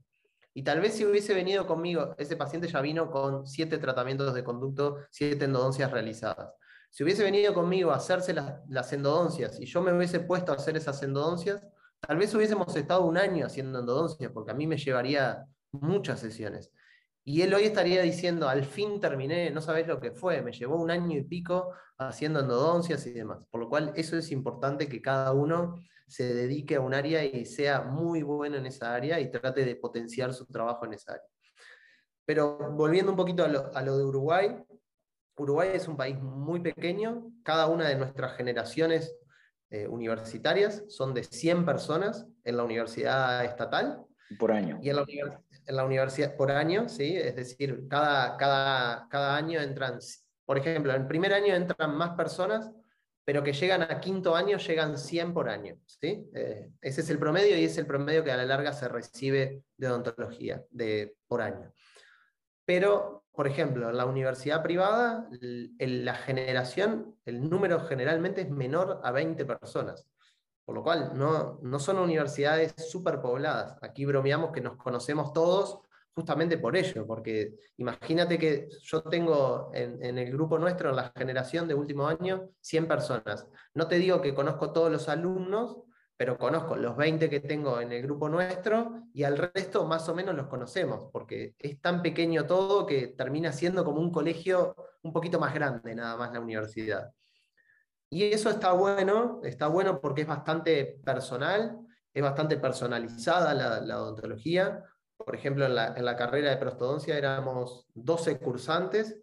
Y tal vez si hubiese venido conmigo, ese paciente ya vino con siete tratamientos de conducto, siete endodoncias realizadas. Si hubiese venido conmigo a hacerse las, endodoncias y yo me hubiese puesto a hacer esas endodoncias, tal vez hubiésemos estado un año haciendo endodoncias, porque a mí me llevaría muchas sesiones. Y él hoy estaría diciendo, al fin terminé, no sabés lo que fue, me llevó un año y pico haciendo endodoncias y demás. Por lo cual eso es importante que cada uno se dedique a un área y sea muy bueno en esa área y trate de potenciar su trabajo en esa área. Pero volviendo un poquito a lo, de Uruguay, Uruguay es un país muy pequeño, cada una de nuestras generaciones eh, universitarias son de 100 personas en la universidad estatal. Por año. Y en la, en la universidad, por año, ¿sí? Es decir, cada, cada, cada año entran, por ejemplo, en primer año entran más personas pero que llegan a quinto año, llegan 100 por año. ¿sí? Eh, ese es el promedio y es el promedio que a la larga se recibe de odontología de, por año. Pero, por ejemplo, en la universidad privada, la generación, el número generalmente es menor a 20 personas. Por lo cual, no, no son universidades superpobladas. Aquí bromeamos que nos conocemos todos justamente por ello, porque imagínate que yo tengo en, el grupo nuestro, en la generación de último año, 100 personas. No te digo que conozco todos los alumnos, pero conozco los 20 que tengo en el grupo nuestro y al resto más o menos los conocemos, porque es tan pequeño todo que termina siendo como un colegio un poquito más grande, nada más la universidad. Y eso está bueno, está bueno porque es bastante personal, es bastante personalizada la, la odontología, por ejemplo, en la, carrera de prostodoncia éramos 12 cursantes,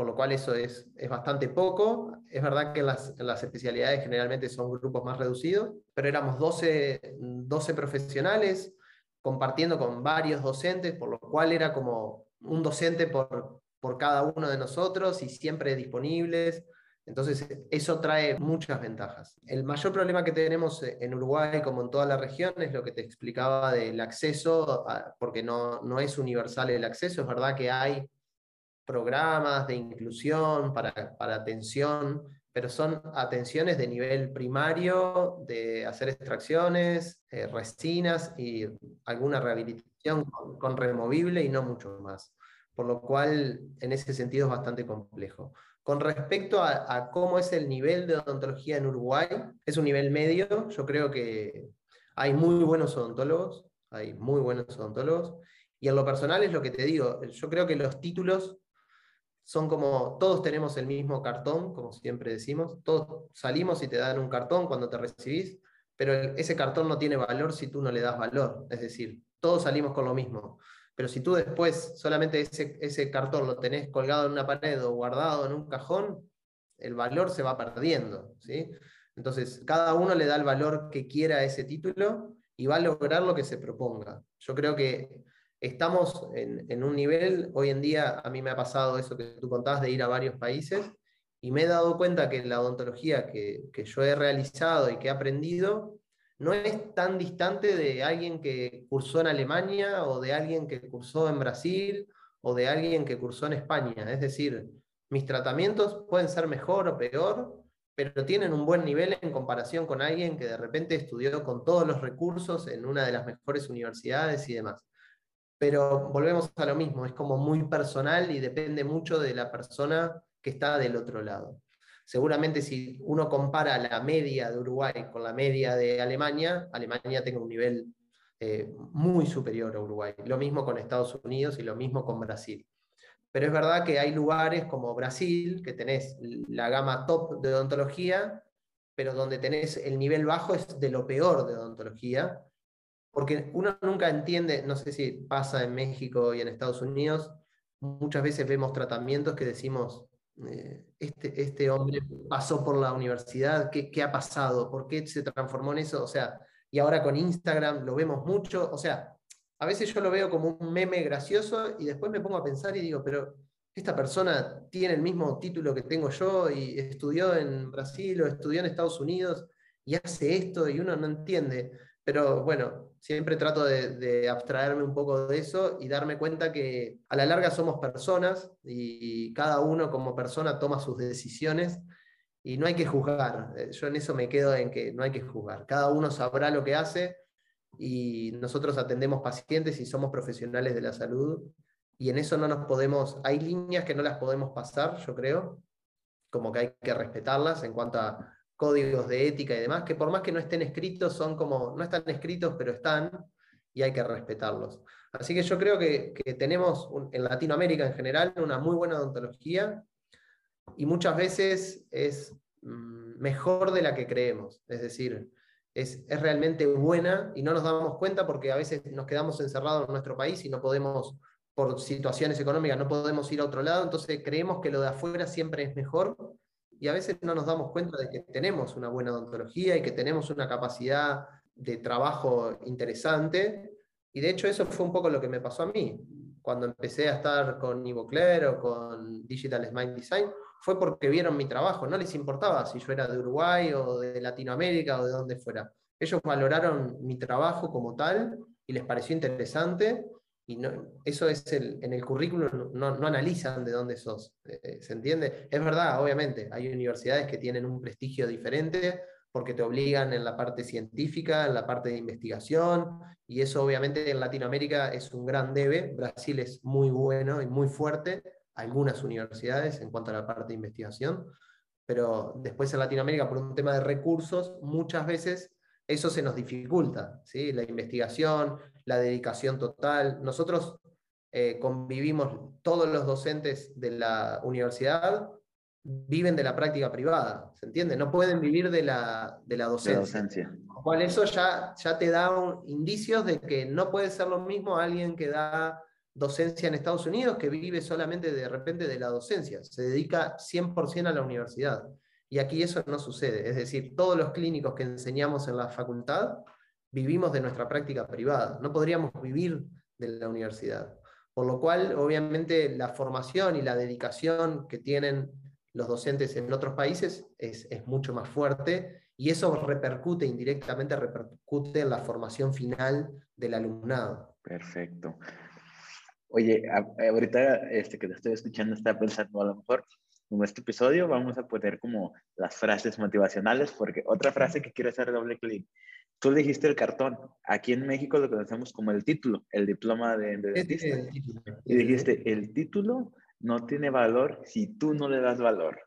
por lo cual eso es, es bastante poco. Es verdad que en las, especialidades generalmente son grupos más reducidos, pero éramos 12, 12 profesionales compartiendo con varios docentes, por lo cual era como un docente por, por cada uno de nosotros y siempre disponibles. Entonces, eso trae muchas ventajas. El mayor problema que tenemos en Uruguay, como en toda la región, es lo que te explicaba del acceso, porque no, no es universal el acceso. Es verdad que hay programas de inclusión para, para atención, pero son atenciones de nivel primario, de hacer extracciones, eh, resinas y alguna rehabilitación con removible y no mucho más. Por lo cual, en ese sentido es bastante complejo. Con respecto a, cómo es el nivel de odontología en Uruguay, es un nivel medio. Yo creo que hay muy buenos odontólogos, hay muy buenos odontólogos. Y en lo personal es lo que te digo, yo creo que los títulos son como, todos tenemos el mismo cartón, como siempre decimos, todos salimos y te dan un cartón cuando te recibís, pero ese cartón no tiene valor si tú no le das valor. Es decir, todos salimos con lo mismo. Pero si tú después solamente ese, ese cartón lo tenés colgado en una pared o guardado en un cajón, el valor se va perdiendo. ¿sí? Entonces, cada uno le da el valor que quiera a ese título y va a lograr lo que se proponga. Yo creo que estamos en, un nivel, hoy en día a mí me ha pasado eso que tú contabas de ir a varios países y me he dado cuenta que la odontología que, yo he realizado y que he aprendido no es tan distante de alguien que cursó en Alemania o de alguien que cursó en Brasil o de alguien que cursó en España. Es decir, mis tratamientos pueden ser mejor o peor, pero tienen un buen nivel en comparación con alguien que de repente estudió con todos los recursos en una de las mejores universidades y demás. Pero volvemos a lo mismo, es como muy personal y depende mucho de la persona que está del otro lado seguramente si uno compara la media de Uruguay con la media de Alemania, Alemania tiene un nivel eh, muy superior a Uruguay. Lo mismo con Estados Unidos y lo mismo con Brasil. Pero es verdad que hay lugares como Brasil, que tenés la gama top de odontología, pero donde tenés el nivel bajo es de lo peor de odontología, porque uno nunca entiende, no sé si pasa en México y en Estados Unidos, muchas veces vemos tratamientos que decimos, eh, este, este hombre pasó por la universidad, ¿qué, ¿qué, ha pasado? ¿Por qué se transformó en eso? O sea, y ahora con Instagram lo vemos mucho, o sea, a veces yo lo veo como un meme gracioso y después me pongo a pensar y digo, pero esta persona tiene el mismo título que tengo yo y estudió en Brasil o estudió en Estados Unidos y hace esto y uno no entiende. Pero bueno, Siempre trato de, abstraerme un poco de eso y darme cuenta que a la larga somos personas y cada uno como persona toma sus decisiones y no hay que juzgar. Eh, yo en eso me quedo en que no hay que juzgar. Cada uno sabrá lo que hace y nosotros atendemos pacientes y somos profesionales de la salud y en eso no nos podemos, hay líneas que no las podemos pasar, yo creo, como que hay que respetarlas en cuanto a códigos de ética y demás, que por más que no estén escritos, son como, no están escritos, pero están y hay que respetarlos. Así que yo creo que, tenemos en Latinoamérica en general una muy buena odontología y muchas veces es mm, mejor de la que creemos. Es decir, es, es, realmente buena y no nos damos cuenta porque a veces nos quedamos encerrados en nuestro país y no podemos, por situaciones económicas, no podemos ir a otro lado, entonces creemos que lo de afuera siempre es mejor y a veces no nos damos cuenta de que tenemos una buena odontología y que tenemos una capacidad de trabajo interesante. Y de hecho eso fue un poco lo que me pasó a mí. Cuando empecé a estar con Ivocler o con Digital Smile Design, fue porque vieron mi trabajo. No les importaba si yo era de Uruguay o de Latinoamérica o de donde fuera. Ellos valoraron mi trabajo como tal y les pareció interesante y eso es el, en el currículum, no, no analizan de dónde sos, eh, ¿se entiende? Es verdad, obviamente, hay universidades que tienen un prestigio diferente porque te obligan en la parte científica, en la parte de investigación, y eso obviamente en Latinoamérica es un gran debe, Brasil es muy bueno y muy fuerte, algunas universidades en cuanto a la parte de investigación, pero después en Latinoamérica por un tema de recursos, muchas veces eso se nos dificulta, ¿sí? la investigación, la dedicación total. Nosotros eh, convivimos, todos los docentes de la universidad viven de la práctica privada, ¿se entiende? No pueden vivir de la, de la docencia. cual eso ya, ya te da indicios de que no puede ser lo mismo alguien que da docencia en Estados Unidos que vive solamente de repente de la docencia, se dedica 100% a la universidad. Y aquí eso no sucede. Es decir, todos los clínicos que enseñamos en la facultad vivimos de nuestra práctica privada. No podríamos vivir de la universidad. Por lo cual, obviamente, la formación y la dedicación que tienen los docentes en otros países es, mucho más fuerte y eso repercute indirectamente, repercute en la formación final del alumnado. Perfecto. Oye, ahorita este, que te estoy escuchando, está pensando a lo mejor en este episodio vamos a poner como las frases motivacionales, porque otra frase que quiero hacer doble clic. Tú dijiste el cartón. Aquí en México lo conocemos como el título, el diploma de, dentista. Y dijiste, el título no tiene valor si tú no le das valor.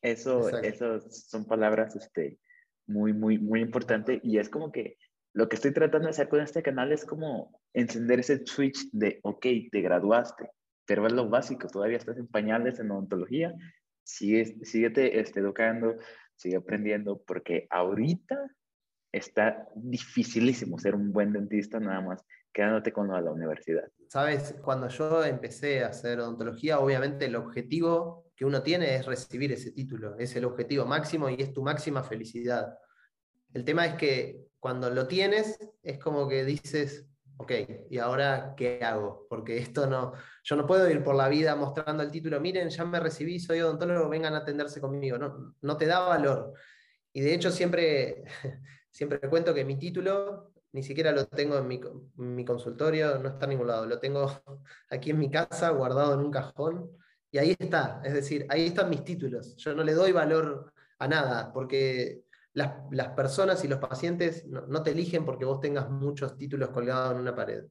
Eso, eso son palabras este, muy, muy, muy importantes. Y es como que lo que estoy tratando de hacer con este canal es como encender ese switch de, ok, te graduaste, pero es lo básico, todavía estás en pañales en odontología, sigue, síguete este, educando, sigue aprendiendo, porque ahorita está dificilísimo ser un buen dentista nada más quedándote con la universidad. Sabes, cuando yo empecé a hacer odontología, obviamente el objetivo que uno tiene es recibir ese título, es el objetivo máximo y es tu máxima felicidad. El tema es que cuando lo tienes, es como que dices, ok, ¿y ahora qué hago? Porque esto no, yo no puedo ir por la vida mostrando el título, miren, ya me recibí, soy odontólogo, vengan a atenderse conmigo. No, no te da valor. Y de hecho siempre, siempre cuento que mi título ni siquiera lo tengo en mi, consultorio, no está en ningún lado, lo tengo aquí en mi casa, guardado en un cajón, y ahí está, es decir, ahí están mis títulos. Yo no le doy valor a nada, porque las, personas y los pacientes no, te eligen porque vos tengas muchos títulos colgados en una pared.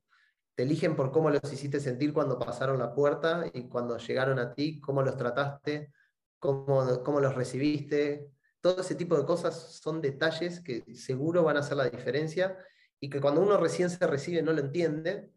Te eligen por cómo los hiciste sentir cuando pasaron la puerta y cuando llegaron a ti, cómo los trataste, cómo, cómo los recibiste. Todo ese tipo de cosas son detalles que seguro van a hacer la diferencia y que cuando uno recién se recibe no lo entiende,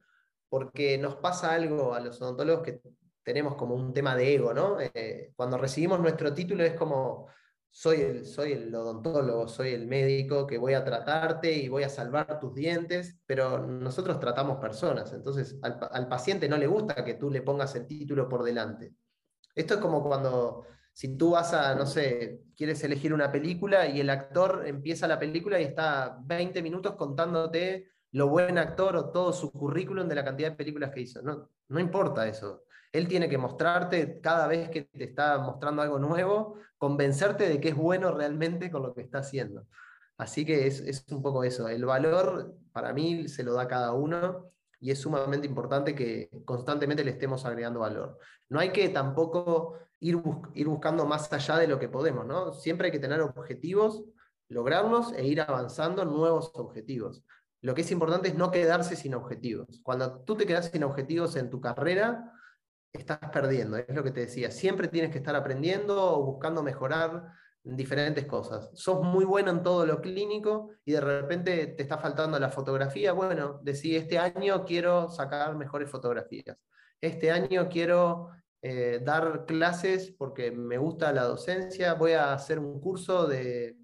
porque nos pasa algo a los odontólogos que tenemos como un tema de ego, ¿no? Eh, cuando recibimos nuestro título es como, soy el, soy el odontólogo, soy el médico que voy a tratarte y voy a salvar tus dientes, pero nosotros tratamos personas, entonces al, paciente no le gusta que tú le pongas el título por delante. Esto es como cuando, si tú vas a, no sé, quieres elegir una película y el actor empieza la película y está 20 minutos contándote lo buen actor o todo su currículum de la cantidad de películas que hizo. No, no importa eso. Él tiene que mostrarte cada vez que te está mostrando algo nuevo, convencerte de que es bueno realmente con lo que está haciendo. Así que es, es un poco eso. El valor para mí se lo da cada uno y es sumamente importante que constantemente le estemos agregando valor. No hay que tampoco ir, buscando más allá de lo que podemos, ¿no? Siempre hay que tener objetivos, lograrlos e ir avanzando nuevos objetivos. Lo que es importante es no quedarse sin objetivos. Cuando tú te quedas sin objetivos en tu carrera, estás perdiendo, es lo que te decía. Siempre tienes que estar aprendiendo o buscando mejorar diferentes cosas. Sos muy bueno en todo lo clínico y de repente te está faltando la fotografía. Bueno, decís, este año quiero sacar mejores fotografías. Este año quiero eh, dar clases porque me gusta la docencia. Voy a hacer un curso de,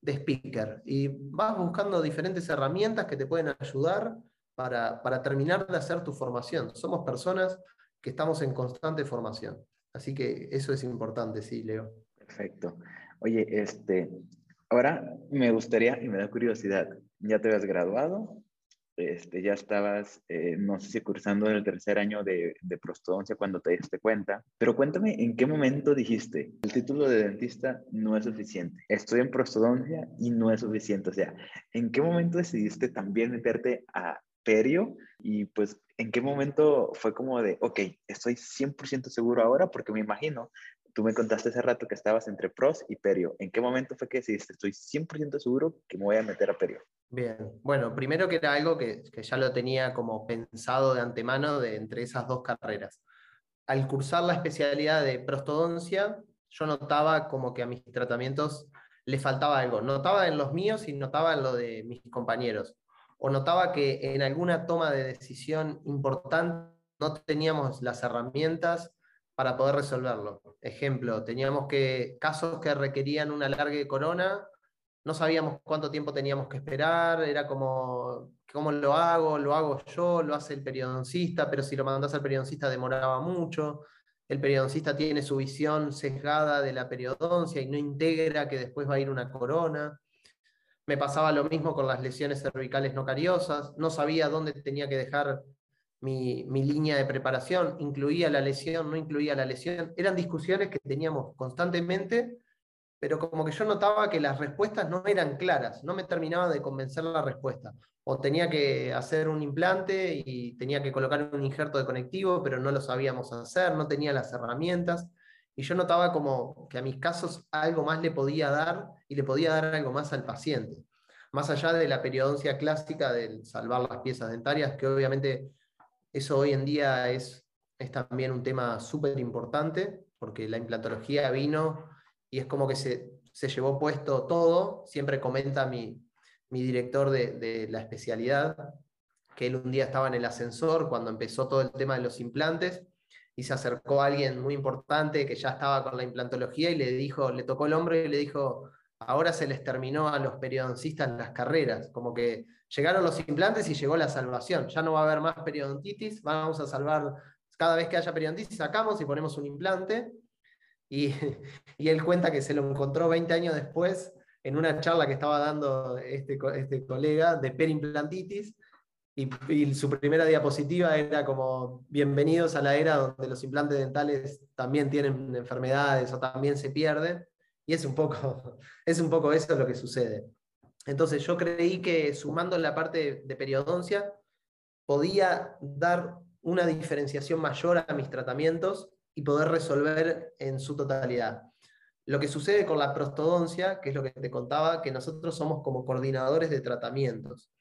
de speaker. Y vas buscando diferentes herramientas que te pueden ayudar para, para terminar de hacer tu formación. Somos personas que estamos en constante formación. Así que eso es importante, sí, Leo. Perfecto. Oye, este, ahora me gustaría y me da curiosidad, ya te habías graduado, este, ya estabas, eh, no sé si cursando el tercer año de, de, prostodoncia cuando te diste cuenta, pero cuéntame en qué momento dijiste, el título de dentista no es suficiente, estoy en prostodoncia y no es suficiente, o sea, ¿en qué momento decidiste también meterte a perio y pues en qué momento fue como de, ok, estoy 100% seguro ahora porque me imagino Tú me contaste hace rato que estabas entre pros y perio. ¿En qué momento fue que decidiste? Estoy 100% seguro que me voy a meter a perio. Bien, bueno, primero que era algo que, que ya lo tenía como pensado de antemano de entre esas dos carreras. Al cursar la especialidad de prostodoncia, yo notaba como que a mis tratamientos le faltaba algo. Notaba en los míos y notaba en lo de mis compañeros. O notaba que en alguna toma de decisión importante no teníamos las herramientas para poder resolverlo. Ejemplo, teníamos que casos que requerían una larga corona, no sabíamos cuánto tiempo teníamos que esperar, era como, ¿cómo lo hago? ¿Lo hago yo? ¿Lo hace el periodoncista? Pero si lo mandas al periodoncista demoraba mucho. El periodoncista tiene su visión sesgada de la periodoncia y no integra que después va a ir una corona. Me pasaba lo mismo con las lesiones cervicales no cariosas, no sabía dónde tenía que dejar mi, línea de preparación, incluía la lesión, no incluía la lesión. Eran discusiones que teníamos constantemente, pero como que yo notaba que las respuestas no eran claras, no me terminaba de convencer la respuesta. O tenía que hacer un implante y tenía que colocar un injerto de conectivo, pero no lo sabíamos hacer, no tenía las herramientas. Y yo notaba como que a mis casos algo más le podía dar y le podía dar algo más al paciente. Más allá de la periodoncia clásica del salvar las piezas dentarias, que obviamente eso hoy en día es, es también un tema súper importante, porque la implantología vino y es como que se, se llevó puesto todo. Siempre comenta mi, mi director de, de, la especialidad, que él un día estaba en el ascensor cuando empezó todo el tema de los implantes y se acercó a alguien muy importante que ya estaba con la implantología y le dijo, le tocó el hombro y le dijo, ahora se les terminó a los periodoncistas las carreras, como que llegaron los implantes y llegó la salvación. Ya no va a haber más periodontitis, vamos a salvar, cada vez que haya periodontitis sacamos y ponemos un implante. Y, él cuenta que se lo encontró 20 años después en una charla que estaba dando este, este colega de perimplantitis. Y, y, su primera diapositiva era como, bienvenidos a la era donde los implantes dentales también tienen enfermedades o también se pierden. Y es un poco, es un poco eso lo que sucede. Entonces yo creí que sumando la parte de periodoncia podía dar una diferenciación mayor a mis tratamientos y poder resolver en su totalidad. Lo que sucede con la prostodoncia, que es lo que te contaba, que nosotros somos como coordinadores de tratamientos.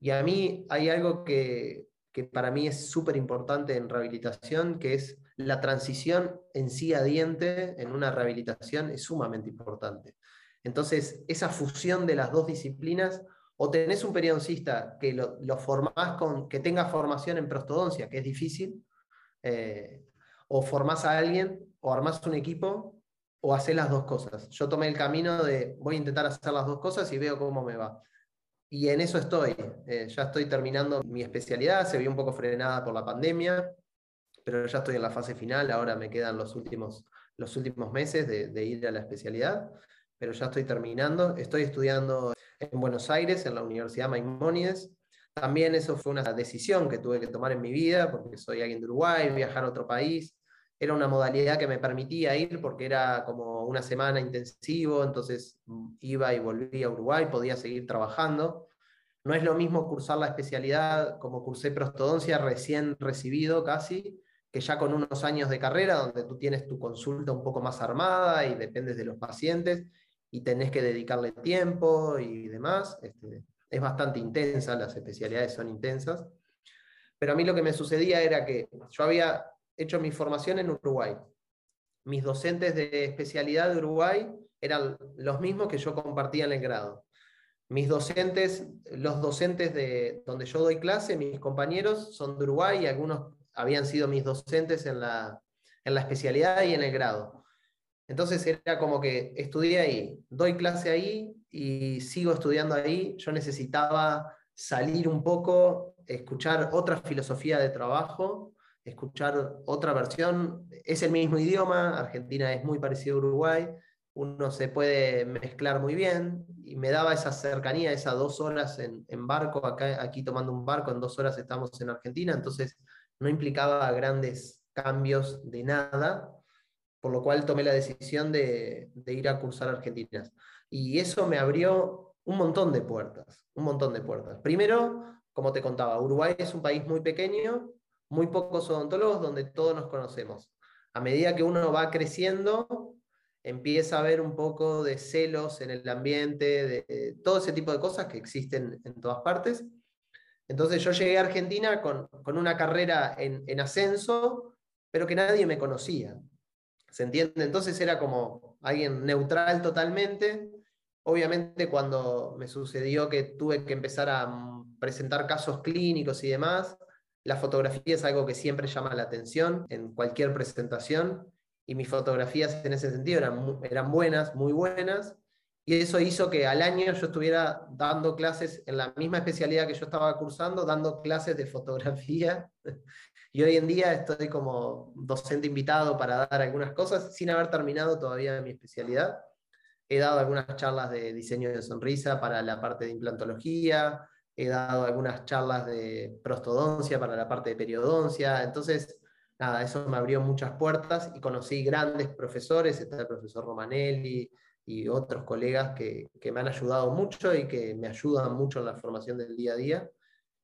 Y a mí hay algo que, que para mí es súper importante en rehabilitación, que es la transición en sí a diente en una rehabilitación es sumamente importante. Entonces, esa fusión de las dos disciplinas, o tenés un periodoncista que lo, lo con, que tenga formación en prostodoncia, que es difícil, eh, o formás a alguien, o armás un equipo, o haces las dos cosas. Yo tomé el camino de voy a intentar hacer las dos cosas y veo cómo me va. Y en eso estoy. Eh, ya estoy terminando mi especialidad, se vio un poco frenada por la pandemia, pero ya estoy en la fase final, ahora me quedan los últimos, los últimos meses de ir a la especialidad pero ya estoy terminando. Estoy estudiando en Buenos Aires, en la Universidad Maimónides. También eso fue una decisión que tuve que tomar en mi vida, porque soy alguien de Uruguay, viajar a otro país. era una modalidad que me permitía ir porque era como una semana intensivo, entonces mm, iba y volvía a Uruguay, podía seguir trabajando. No es lo mismo cursar la especialidad como cursé prostodoncia recién recibido casi, que ya con unos años de carrera, donde tú tienes tu consulta un poco más armada y dependes de los pacientes y tenés que dedicarle tiempo y demás. Este, es bastante intensa, las especialidades son intensas. Pero a mí lo que me sucedía era que yo había hecho mi formación en Uruguay. Mis docentes de especialidad de Uruguay eran los mismos que yo compartía en el grado. Mis docentes, los docentes de donde yo doy clase, mis compañeros son de Uruguay y algunos habían sido mis docentes en la, en la especialidad y en el grado. Entonces era como que estudié ahí, doy clase ahí y sigo estudiando ahí. Yo necesitaba salir un poco, escuchar otra filosofía de trabajo escuchar otra versión. Es el mismo idioma, Argentina es muy parecido a Uruguay, uno se puede mezclar muy bien y me daba esa cercanía, esas dos horas en, barco, acá, aquí tomando un barco, en dos horas estamos en Argentina, entonces no implicaba grandes cambios de nada, por lo cual tomé la decisión de, ir a cursar Argentinas. Y eso me abrió un montón de puertas, un montón de puertas. Primero, como te contaba, Uruguay es un país muy pequeño, muy pocos odontólogos donde todos nos conocemos. A medida que uno va creciendo, empieza a haber un poco de celos en el ambiente, de, todo ese tipo de cosas que existen en todas partes. Entonces yo llegué a Argentina con, una carrera en, ascenso, pero que nadie me conocía. ¿Se entiende? Entonces era como alguien neutral totalmente. Obviamente cuando me sucedió que tuve que empezar a mm, presentar casos clínicos y demás, la fotografía es algo que siempre llama la atención en cualquier presentación y mis fotografías en ese sentido eran, eran buenas, muy buenas, y eso hizo que al año yo estuviera dando clases en la misma especialidad que yo estaba cursando, dando clases de fotografía. Y hoy en día estoy como docente invitado para dar algunas cosas sin haber terminado todavía mi especialidad. He dado algunas charlas de diseño de sonrisa para la parte de implantología, he dado algunas charlas de prostodoncia para la parte de periodoncia, entonces, nada, eso me abrió muchas puertas y conocí grandes profesores, está el profesor Romanelli y otros colegas que, me han ayudado mucho y que me ayudan mucho en la formación del día a día.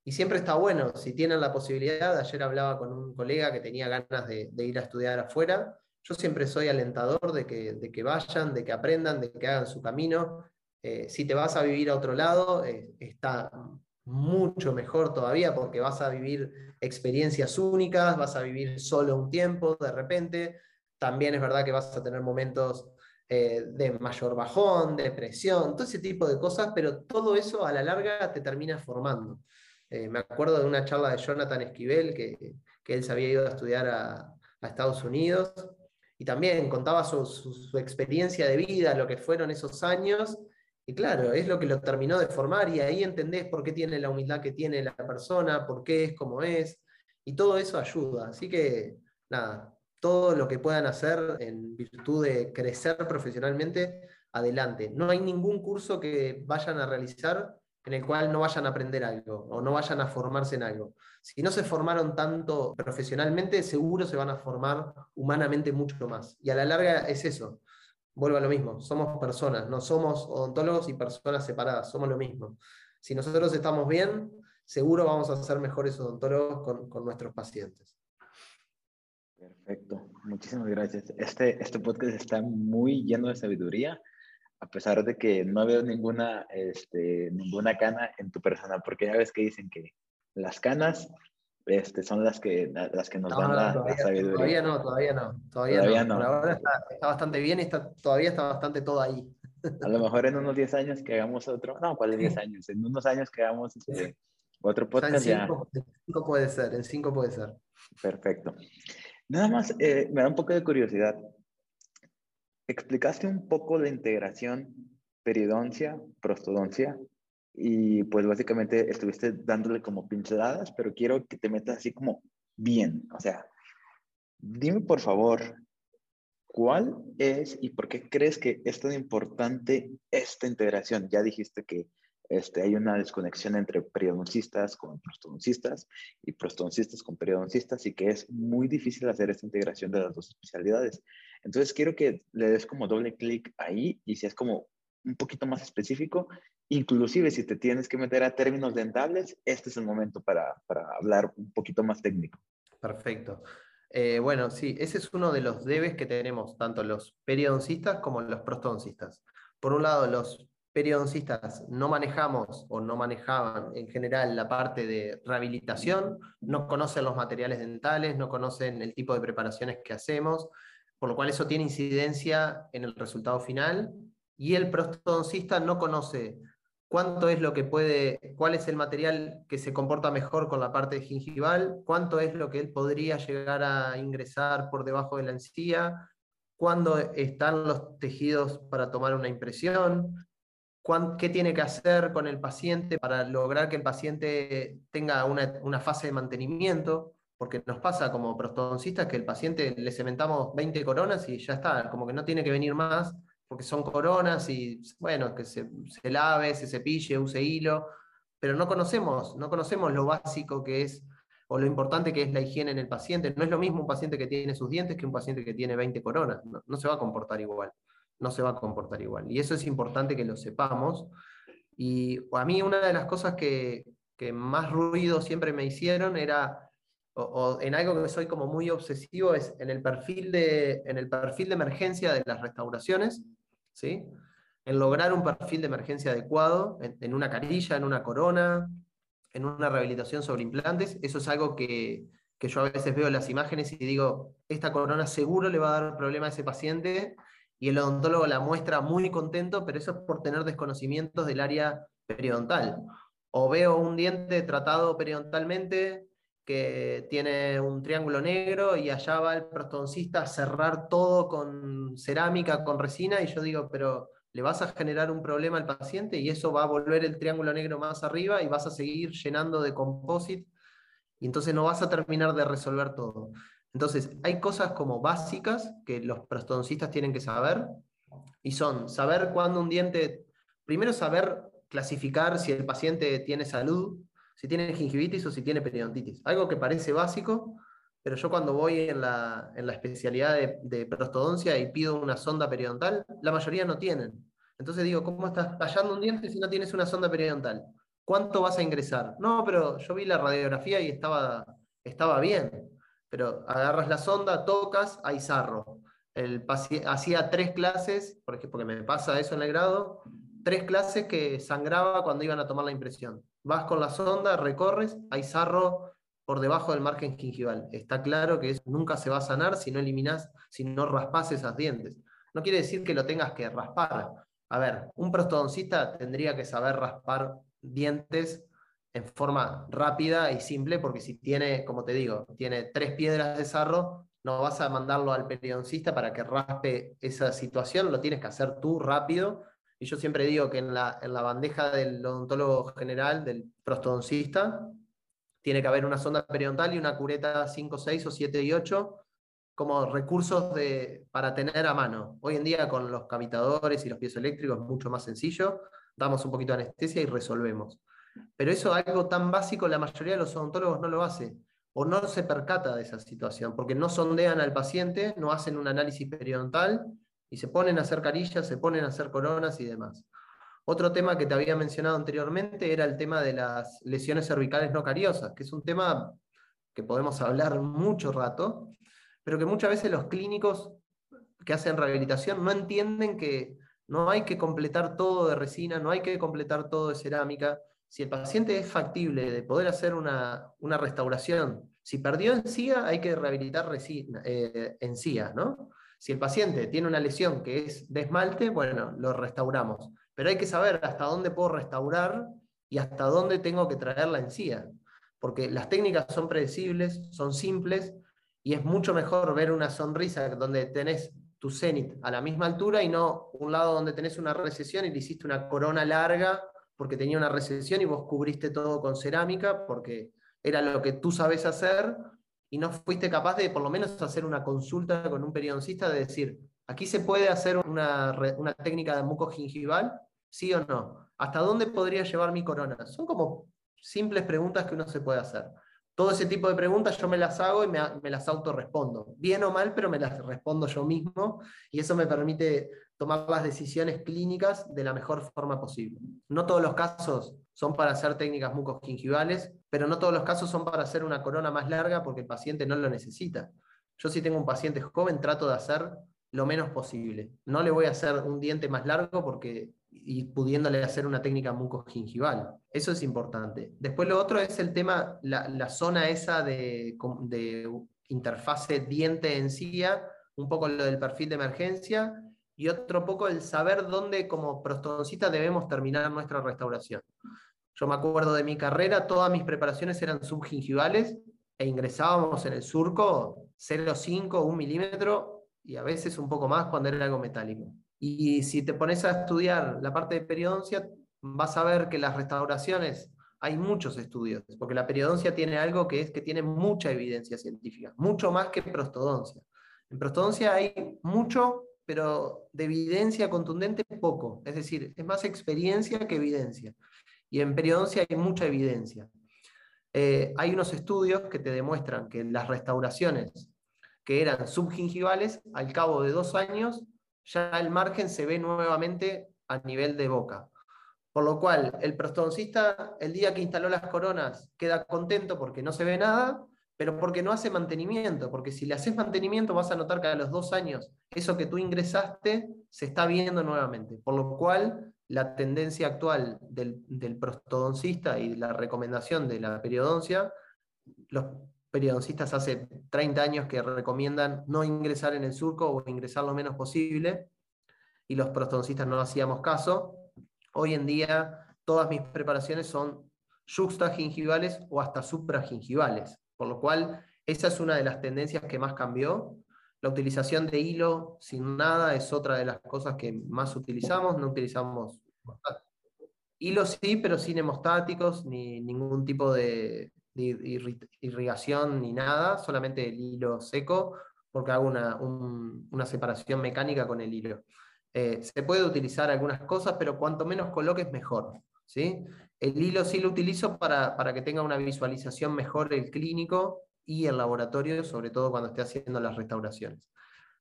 Y siempre está bueno, si tienen la posibilidad, ayer hablaba con un colega que tenía ganas de, ir a estudiar afuera, yo siempre soy alentador de que, de que vayan, de que aprendan, de que hagan su camino, eh, si te vas a vivir a otro lado, eh, está mucho mejor todavía porque vas a vivir experiencias únicas, vas a vivir solo un tiempo de repente. También es verdad que vas a tener momentos eh, de mayor bajón, depresión, todo ese tipo de cosas, pero todo eso a la larga te termina formando. Me acuerdo de una charla de Jonathan Esquivel, que, él se había ido a estudiar a, Estados Unidos, y también contaba su, experiencia de vida, lo que fueron esos años, y claro, es lo que lo terminó de formar y ahí entendés por qué tiene la humildad que tiene la persona, por qué es como es, y todo eso ayuda. Así que, nada, todo lo que puedan hacer en virtud de crecer profesionalmente, adelante. No hay ningún curso que vayan a realizar en el cual no vayan a aprender algo o no vayan a formarse en algo. Si no se formaron tanto profesionalmente, seguro se van a formar humanamente mucho más. Y a la larga es eso vuelvo a lo mismo, somos personas, no somos odontólogos y personas separadas, somos lo mismo. Si nosotros estamos bien, seguro vamos a ser mejores odontólogos con, nuestros pacientes. Perfecto, muchísimas gracias. Este, este podcast está muy lleno de sabiduría, a pesar de que no veo ninguna, este, ninguna cana en tu persona, porque ya ves que dicen que las canas este, son las que, las que nos dan la, sabiduría. Todavía no, todavía no. Todavía, no. ahora está, bastante bien y está, todavía está bastante todo ahí. A lo mejor en unos 10 años que hagamos otro, no, ¿cuál es 10 años? En unos años que hagamos este, otro podcast en cinco, puede ser, en 5 puede ser. Perfecto. Nada más, eh, me da un poco de curiosidad. ¿Explicaste un poco la integración periodoncia, prostodoncia y pues básicamente estuviste dándole como pinceladas, pero quiero que te metas así como bien, o sea, dime por favor, ¿cuál es y por qué crees que es tan importante esta integración? Ya dijiste que este, hay una desconexión entre periodoncistas con prostodoncistas y prostodoncistas con periodoncistas y que es muy difícil hacer esta integración de las dos especialidades. Entonces quiero que le des como doble clic ahí y seas como un poquito más específico, inclusive si te tienes que meter a términos dentales, este es el momento para, para hablar un poquito más técnico. Perfecto. Eh, bueno, sí, ese es uno de los debes que tenemos tanto los periodoncistas como los prostodoncistas. Por un lado, los periodoncistas no manejamos o no manejaban en general la parte de rehabilitación, no conocen los materiales dentales, no conocen el tipo de preparaciones que hacemos, por lo cual eso tiene incidencia en el resultado final. Y el prostodoncista no conoce cuánto es lo que puede, cuál es el material que se comporta mejor con la parte gingival, cuánto es lo que él podría llegar a ingresar por debajo de la encía, cuándo están los tejidos para tomar una impresión, qué tiene que hacer con el paciente para lograr que el paciente tenga una, fase de mantenimiento, porque nos pasa como prostodoncistas que el paciente le cementamos 20 coronas y ya está, como que no tiene que venir más, porque son coronas y bueno, que se, se lave, se cepille, use hilo, pero no conocemos, no conocemos lo básico que es o lo importante que es la higiene en el paciente. No es lo mismo un paciente que tiene sus dientes que un paciente que tiene 20 coronas, no se va a comportar igual no se va a comportar igual. Y eso es importante que lo sepamos. Y a mí una de las cosas que, más ruido siempre me hicieron era, o, en algo que soy como muy obsesivo, es en el perfil de, en el perfil de emergencia de las restauraciones, ¿sí? en lograr un perfil de emergencia adecuado, en, una carilla, en una corona, en una rehabilitación sobre implantes. Eso es algo que, que yo a veces veo las imágenes y digo, esta corona seguro le va a dar problema a ese paciente y el odontólogo la muestra muy contento, pero eso es por tener desconocimientos del área periodontal. O veo un diente tratado periodontalmente que tiene un triángulo negro y allá va el prostodoncista a cerrar todo con cerámica, con resina, y yo digo, pero le vas a generar un problema al paciente y eso va a volver el triángulo negro más arriba y vas a seguir llenando de composite y entonces no vas a terminar de resolver todo. Entonces, hay cosas como básicas que los prostodoncistas tienen que saber, y son saber cuándo un diente, primero saber clasificar si el paciente tiene salud, si tiene gingivitis o si tiene periodontitis. Algo que parece básico, pero yo cuando voy en la, especialidad de, de, prostodoncia y pido una sonda periodontal, la mayoría no tienen. Entonces digo, ¿cómo estás tallando un diente si no tienes una sonda periodontal? ¿Cuánto vas a ingresar? No, pero yo vi la radiografía y estaba, estaba bien pero agarras la sonda, tocas, hay sarro. El hacía tres clases, porque, porque me pasa eso en el grado, tres clases que sangraba cuando iban a tomar la impresión. Vas con la sonda, recorres, hay sarro por debajo del margen gingival. Está claro que eso nunca se va a sanar si no eliminas, si no raspas esas dientes. No quiere decir que lo tengas que raspar. A ver, un prostodoncista tendría que saber raspar dientes en forma rápida y simple, porque si tiene, como te digo, tiene tres piedras de sarro, no vas a mandarlo al periodoncista para que raspe esa situación, lo tienes que hacer tú rápido. Y yo siempre digo que en la, en la bandeja del odontólogo general, del prostodoncista, tiene que haber una sonda periodontal y una cureta 5, 6 o 7 y 8 como recursos de, para tener a mano. Hoy en día con los cavitadores y los pies eléctricos es mucho más sencillo, damos un poquito de anestesia y resolvemos. Pero eso algo tan básico, la mayoría de los odontólogos no lo hace o no se percata de esa situación, porque no sondean al paciente, no hacen un análisis periodontal y se ponen a hacer carillas, se ponen a hacer coronas y demás. Otro tema que te había mencionado anteriormente era el tema de las lesiones cervicales no cariosas, que es un tema que podemos hablar mucho rato, pero que muchas veces los clínicos que hacen rehabilitación no entienden que no hay que completar todo de resina, no hay que completar todo de cerámica, si el paciente es factible de poder hacer una, restauración, si perdió encía, hay que rehabilitar eh, encía, ¿no? Si el paciente tiene una lesión que es de esmalte, bueno, lo restauramos. Pero hay que saber hasta dónde puedo restaurar y hasta dónde tengo que traer la encía. Porque las técnicas son predecibles, son simples, y es mucho mejor ver una sonrisa donde tenés tu cenit a la misma altura y no un lado donde tenés una recesión y le hiciste una corona larga porque tenía una recesión y vos cubriste todo con cerámica porque era lo que tú sabes hacer y no fuiste capaz de por lo menos hacer una consulta con un periodoncista de decir, aquí se puede hacer una, técnica de muco gingival ¿Sí o no? ¿Hasta dónde podría llevar mi corona? Son como simples preguntas que uno se puede hacer. Todo ese tipo de preguntas yo me las hago y me, me las autorrespondo. Bien o mal, pero me las respondo yo mismo y eso me permite tomar las decisiones clínicas de la mejor forma posible. No todos los casos son para hacer técnicas mucogingivales, pero no todos los casos son para hacer una corona más larga porque el paciente no lo necesita. Yo si tengo un paciente joven trato de hacer lo menos posible. No le voy a hacer un diente más largo porque y pudiéndole hacer una técnica mucogingival. Eso es importante. Después lo otro es el tema, la, zona esa de, de interfase diente-encía, un poco lo del perfil de emergencia y otro poco el saber dónde como prostodoncista debemos terminar nuestra restauración. Yo me acuerdo de mi carrera, todas mis preparaciones eran subgingivales e ingresábamos en el surco 0,5, 1 milímetro y a veces un poco más cuando era algo metálico. Y si te pones a estudiar la parte de periodoncia, vas a ver que las restauraciones, hay muchos estudios, porque la periodoncia tiene algo que es que tiene mucha evidencia científica, mucho más que prostodoncia. En prostodoncia hay mucho, pero de evidencia contundente poco, es decir, es más experiencia que evidencia. Y en periodoncia hay mucha evidencia. Eh, hay unos estudios que te demuestran que las restauraciones que eran subgingivales, al cabo de dos años, ya el margen se ve nuevamente a nivel de boca. Por lo cual, el prostodoncista, el día que instaló las coronas, queda contento porque no se ve nada, pero porque no hace mantenimiento, porque si le haces mantenimiento vas a notar que a los dos años eso que tú ingresaste se está viendo nuevamente. Por lo cual, la tendencia actual del, del prostodoncista y la recomendación de la periodoncia, los periodoncistas hace 30 años que recomiendan no ingresar en el surco o ingresar lo menos posible, y los prostodoncistas no hacíamos caso. Hoy en día todas mis preparaciones son juxtagingivales o hasta supragingivales, por lo cual esa es una de las tendencias que más cambió. La utilización de hilo sin nada es otra de las cosas que más utilizamos, no utilizamos hilo sí, pero sin hemostáticos ni ningún tipo de, irrigación ni nada, solamente el hilo seco, porque hago una, separación mecánica con el hilo. Eh, se puede utilizar algunas cosas, pero cuanto menos coloques, mejor. ¿sí? El hilo sí lo utilizo para, para que tenga una visualización mejor el clínico y el laboratorio, sobre todo cuando esté haciendo las restauraciones.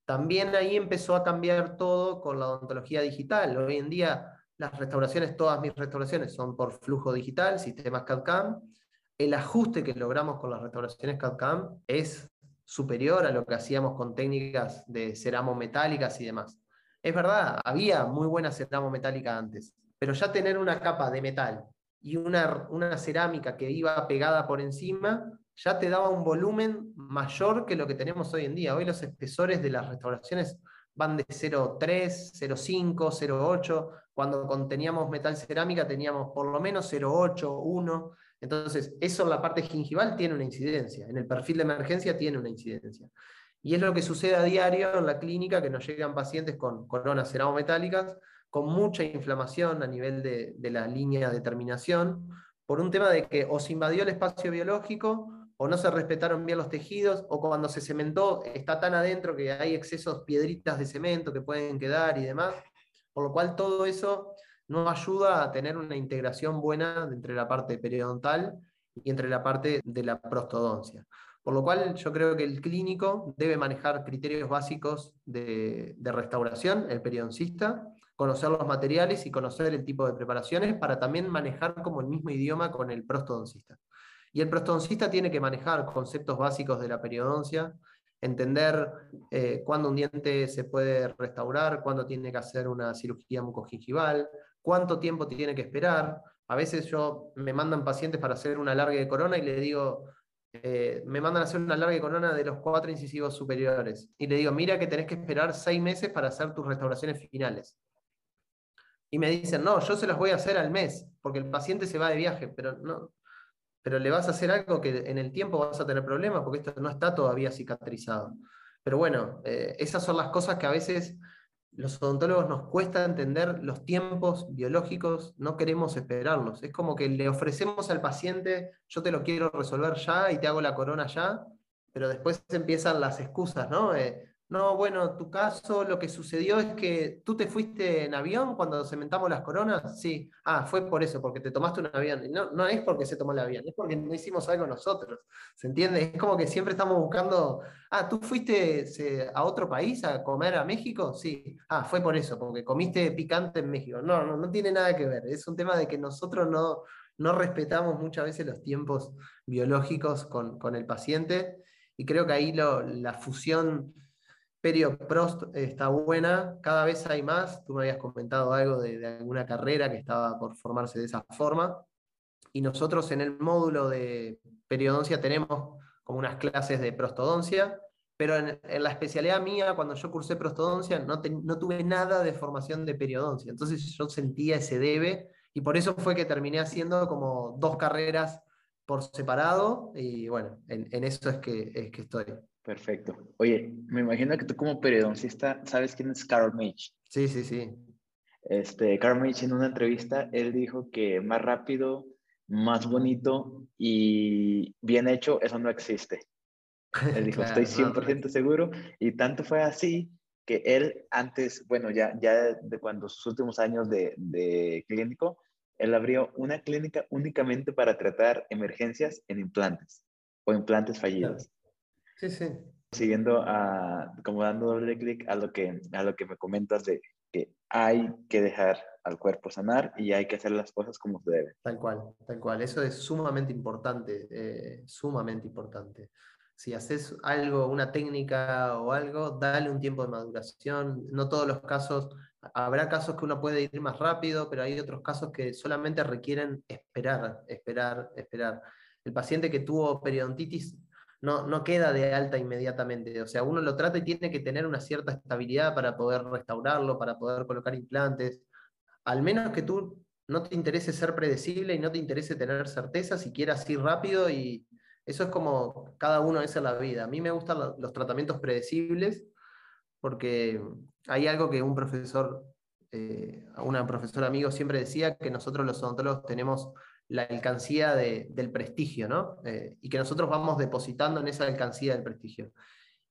También ahí empezó a cambiar todo con la odontología digital. Hoy en día las restauraciones, todas mis restauraciones son por flujo digital, sistemas CAD-CAM, el ajuste que logramos con las restauraciones CAD-CAM es superior a lo que hacíamos con técnicas de ceramo metálicas y demás. Es verdad, había muy buena ceramo metálica antes, pero ya tener una capa de metal y una, una cerámica que iba pegada por encima, ya te daba un volumen mayor que lo que tenemos hoy en día. Hoy los espesores de las restauraciones van de 0,3, 0,5, 0,8. Cuando teníamos metal cerámica teníamos por lo menos 0,8, 1. Entonces, eso en la parte gingival tiene una incidencia, en el perfil de emergencia tiene una incidencia. Y es lo que sucede a diario en la clínica, que nos llegan pacientes con coronas ceramo-metálicas, con mucha inflamación a nivel de, la línea de terminación, por un tema de que o se invadió el espacio biológico, o no se respetaron bien los tejidos, o cuando se cementó está tan adentro que hay excesos, piedritas de cemento que pueden quedar y demás, por lo cual todo eso no ayuda a tener una integración buena entre la parte periodontal y entre la parte de la prostodoncia. Por lo cual yo creo que el clínico debe manejar criterios básicos de, restauración, el periodoncista, conocer los materiales y conocer el tipo de preparaciones para también manejar como el mismo idioma con el prostodoncista. Y el prostodoncista tiene que manejar conceptos básicos de la periodoncia, entender eh, cuándo un diente se puede restaurar, cuándo tiene que hacer una cirugía mucogingival, cuánto tiempo tiene que esperar. A veces yo me mandan pacientes para hacer una larga de corona y le digo, eh, me mandan a hacer una larga de corona de los cuatro incisivos superiores. Y le digo, mira que tenés que esperar seis meses para hacer tus restauraciones finales. Y me dicen, no, yo se las voy a hacer al mes, porque el paciente se va de viaje, pero no, pero le vas a hacer algo que en el tiempo vas a tener problemas, porque esto no está todavía cicatrizado. Pero bueno, eh, esas son las cosas que a veces los odontólogos nos cuesta entender los tiempos biológicos, no queremos esperarlos. Es como que le ofrecemos al paciente, yo te lo quiero resolver ya y te hago la corona ya, pero después empiezan las excusas, ¿no? Eh, no, bueno, tu caso, lo que sucedió es que tú te fuiste en avión cuando cementamos las coronas. Sí, ah, fue por eso, porque te tomaste un avión. no, no es porque se tomó el avión, es porque no hicimos algo nosotros. ¿Se entiende? Es como que siempre estamos buscando, ah, tú fuiste a otro país a comer a México. Sí, ah, fue por eso, porque comiste picante en México. No, no, no tiene nada que ver. Es un tema de que nosotros no, no respetamos muchas veces los tiempos biológicos con, con el paciente. Y creo que ahí la fusión Perio-Prost está buena, cada vez hay más. Tú me habías comentado algo de, alguna carrera que estaba por formarse de esa forma. Y nosotros en el módulo de periodoncia tenemos como unas clases de prostodoncia, pero en, la especialidad mía, cuando yo cursé prostodoncia, no, no, tuve nada de formación de periodoncia. Entonces yo sentía ese debe y por eso fue que terminé haciendo como dos carreras por separado y bueno, en, en eso es que, es que estoy. Perfecto. Oye, me imagino que tú como periodoncista sabes quién es Carl Mage. Sí, sí, sí. Este, Carl Mage en una entrevista, él dijo que más rápido, más bonito y bien hecho, eso no existe. Él dijo, estoy 100% seguro. Y tanto fue así que él antes, bueno, ya, ya de cuando sus últimos años de, de clínico, él abrió una clínica únicamente para tratar emergencias en implantes o implantes fallidos. Sí, sí. Siguiendo a, como dando doble clic a lo que, a lo que me comentas de que hay que dejar al cuerpo sanar y hay que hacer las cosas como se debe. Tal cual, tal cual. Eso es sumamente importante, eh, sumamente importante. Si haces algo, una técnica o algo, dale un tiempo de maduración. No todos los casos, habrá casos que uno puede ir más rápido, pero hay otros casos que solamente requieren esperar, esperar, esperar. El paciente que tuvo periodontitis no, queda de alta inmediatamente. O sea, uno lo trata y tiene que tener una cierta estabilidad para poder restaurarlo, para poder colocar implantes. Al menos que tú no te interese ser predecible y no te interese tener certeza, si quieras ir rápido y eso es como cada uno es en la vida. A mí me gustan los tratamientos predecibles porque hay algo que un profesor, eh, una profesora amigo siempre decía, que nosotros los odontólogos tenemos la alcancía del prestigio, ¿no? Eh, y que nosotros vamos depositando en esa alcancía del prestigio.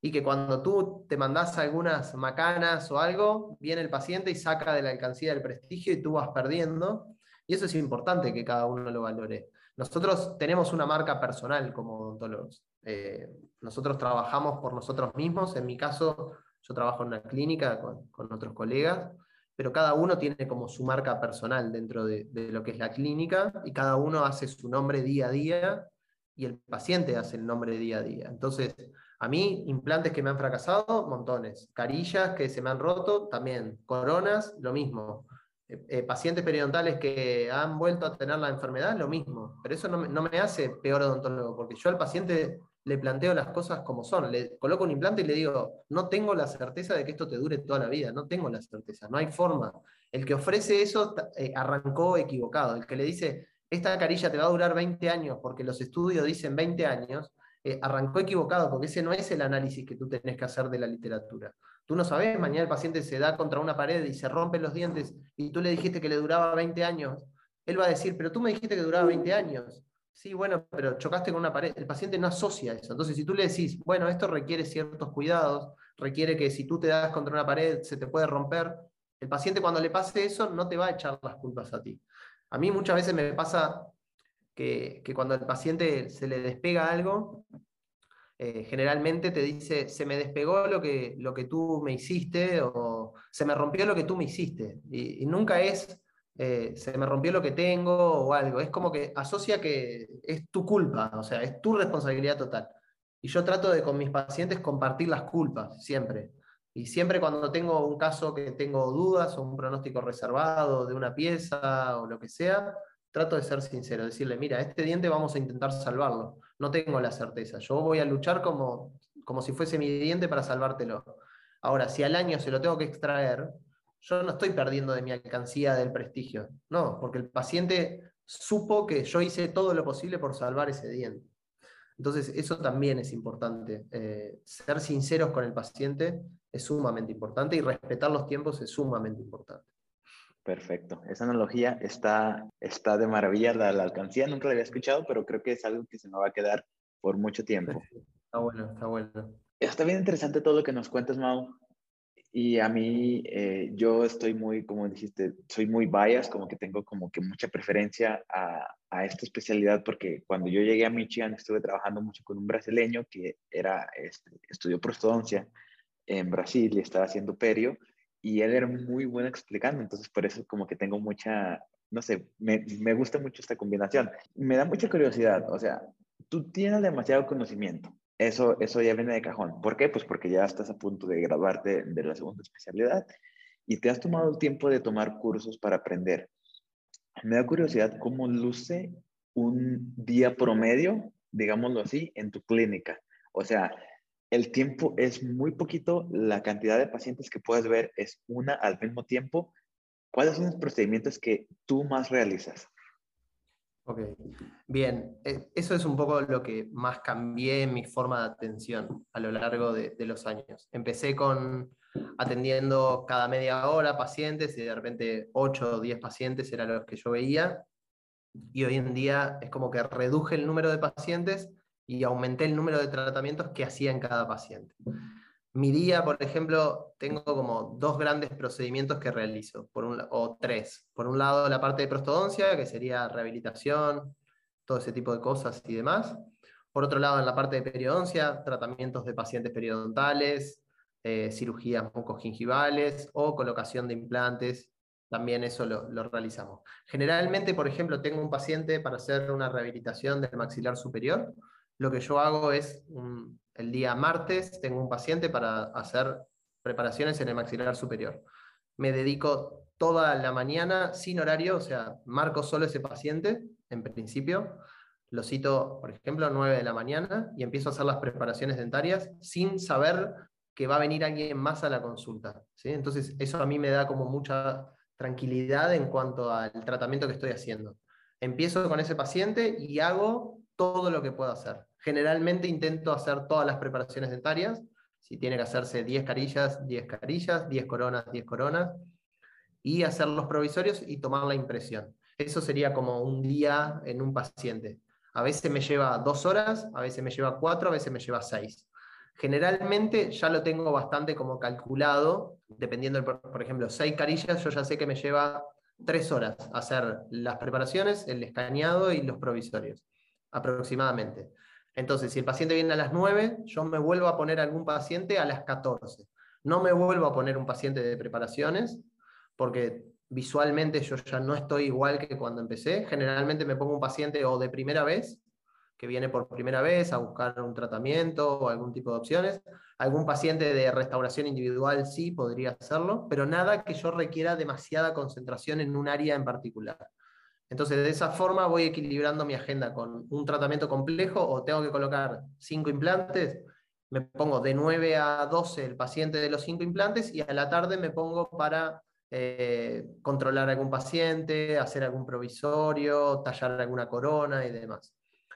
Y que cuando tú te mandás algunas macanas o algo, viene el paciente y saca de la alcancía del prestigio y tú vas perdiendo. Y eso es importante que cada uno lo valore. Nosotros tenemos una marca personal como odontólogos. Eh, nosotros trabajamos por nosotros mismos. En mi caso, yo trabajo en una clínica con, con otros colegas pero cada uno tiene como su marca personal dentro de, lo que es la clínica y cada uno hace su nombre día a día y el paciente hace el nombre día a día. Entonces, a mí, implantes que me han fracasado, montones. Carillas que se me han roto, también. Coronas, lo mismo. Eh, eh, pacientes periodontales que han vuelto a tener la enfermedad, lo mismo. Pero eso no no me hace peor odontólogo, porque yo al paciente le planteo las cosas como son. Le coloco un implante y le digo, no tengo la certeza de que esto te dure toda la vida, no tengo la certeza, no hay forma. El que ofrece eso eh, arrancó equivocado. El que le dice, esta carilla te va a durar 20 años porque los estudios dicen 20 años, eh, arrancó equivocado porque ese no es el análisis que tú tenés que hacer de la literatura. Tú no sabes, mañana el paciente se da contra una pared y se rompe los dientes y tú le dijiste que le duraba 20 años. Él va a decir, pero tú me dijiste que duraba 20 años. Sí, bueno, pero chocaste con una pared. El paciente no asocia eso. Entonces, si tú le decís, bueno, esto requiere ciertos cuidados, requiere que si tú te das contra una pared se te puede romper, el paciente cuando le pase eso no te va a echar las culpas a ti. A mí muchas veces me pasa que, cuando al paciente se le despega algo, eh, generalmente te dice, se me despegó lo que, lo que tú me hiciste o se me rompió lo que tú me hiciste. y nunca es eh, se me rompió lo que tengo o algo. Es como que asocia que es tu culpa, o sea, es tu responsabilidad total. Y yo trato de con mis pacientes compartir las culpas, siempre. Y siempre cuando tengo un caso que tengo dudas o un pronóstico reservado de una pieza o lo que sea, trato de ser sincero, decirle, mira, este diente vamos a intentar salvarlo. No tengo la certeza. Yo voy a luchar como, como si fuese mi diente para salvártelo. Ahora, si al año se lo tengo que extraer, yo no estoy perdiendo de mi alcancía del prestigio. No, porque el paciente supo que yo hice todo lo posible por salvar ese diente. Entonces, eso también es importante. Eh, ser sinceros con el paciente es sumamente importante y respetar los tiempos es sumamente importante. Perfecto. Esa analogía está, está de maravilla. La, la alcancía nunca la había escuchado, pero creo que es algo que se me va a quedar por mucho tiempo. Está bueno, está bueno. Está bien interesante todo lo que nos cuentas, Mau. Y a mí, eh, yo estoy muy, como dijiste, soy muy bias, como que tengo como que mucha preferencia a, a, esta especialidad, porque cuando yo llegué a Michigan estuve trabajando mucho con un brasileño que era, este, estudió prostodoncia en Brasil y estaba haciendo perio, y él era muy bueno explicando, entonces por eso como que tengo mucha, no sé, me, me gusta mucho esta combinación. Me da mucha curiosidad, o sea, tú tienes demasiado conocimiento, eso, eso ya viene de cajón. ¿Por qué? Pues porque ya estás a punto de graduarte de la segunda especialidad y te has tomado el tiempo de tomar cursos para aprender. Me da curiosidad cómo luce un día promedio, digámoslo así, en tu clínica. O sea, el tiempo es muy poquito, la cantidad de pacientes que puedes ver es una al mismo tiempo. ¿Cuáles son los procedimientos que tú más realizas? Ok, bien, e, eso es un poco lo que más cambié en mi forma de atención a lo largo de, los años. Empecé con atendiendo cada media hora pacientes y de repente 8 o 10 pacientes eran los que yo veía y hoy en día es como que reduje el número de pacientes y aumenté el número de tratamientos que hacía en cada paciente. Mi día, por ejemplo, tengo como dos grandes procedimientos que realizo, por o tres. Por un lado, la parte de prostodoncia, que sería rehabilitación, todo ese tipo de cosas y demás. Por otro lado, en la parte de periodoncia, tratamientos de pacientes periodontales, eh, cirugías mucogingivales o colocación de implantes. También eso lo realizamos. Generalmente, por ejemplo, tengo un paciente para hacer una rehabilitación del maxilar superior. Lo que yo hago es un, el día martes tengo un paciente para hacer preparaciones en el maxilar superior. Me dedico toda la mañana sin horario, o sea, marco solo ese paciente en principio. Lo cito, por ejemplo, a 9 de la mañana y empiezo a hacer las preparaciones dentarias sin saber que va a venir alguien más a la consulta. ¿sí? Entonces, eso a mí me da como mucha tranquilidad en cuanto al tratamiento que estoy haciendo. Empiezo con ese paciente y hago todo lo que puedo hacer. Generalmente intento hacer todas las preparaciones dentarias. Si tiene que hacerse 10 carillas, 10 carillas, 10 coronas, 10 coronas. Y hacer los provisorios y tomar la impresión. Eso sería como un día en un paciente. A veces me lleva dos horas, a veces me lleva cuatro, a veces me lleva seis. Generalmente ya lo tengo bastante como calculado, dependiendo, por ejemplo, seis carillas, yo ya sé que me lleva tres horas hacer las preparaciones, el escaneado y los provisorios, aproximadamente. Entonces, si el paciente viene a las 9, yo me vuelvo a poner algún paciente a las 14. No me vuelvo a poner un paciente de preparaciones, porque visualmente yo ya no estoy igual que cuando empecé. Generalmente me pongo un paciente o de primera vez, que viene por primera vez a buscar un tratamiento o algún tipo de opciones. Algún paciente de restauración individual sí podría hacerlo, pero nada que yo requiera demasiada concentración en un área en particular. Entonces, de esa forma voy equilibrando mi agenda con un tratamiento complejo o tengo que colocar cinco implantes, me pongo de 9 a 12 el paciente de los cinco implantes y a la tarde me pongo para eh, controlar algún paciente, hacer algún provisorio, tallar alguna corona y demás.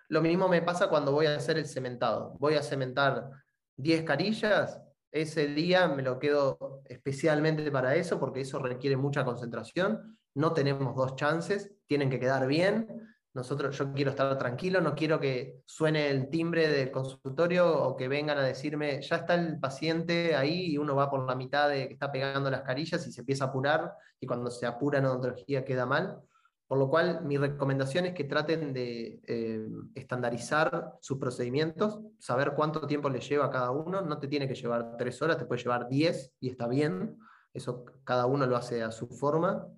Lo mismo me pasa cuando voy a hacer el cementado. Voy a cementar 10 carillas, ese día me lo quedo especialmente para eso porque eso requiere mucha concentración no tenemos dos chances, tienen que quedar bien. Nosotros, yo quiero estar tranquilo, no quiero que suene el timbre del consultorio o que vengan a decirme, ya está el paciente ahí y uno va por la mitad de que está pegando las carillas y se empieza a apurar y cuando se apura en odontología queda mal. Por lo cual, mi recomendación es que traten de eh, estandarizar sus procedimientos, saber cuánto tiempo les lleva a cada uno. No te tiene que llevar tres horas, te puede llevar diez y está bien. Eso cada uno lo hace a su forma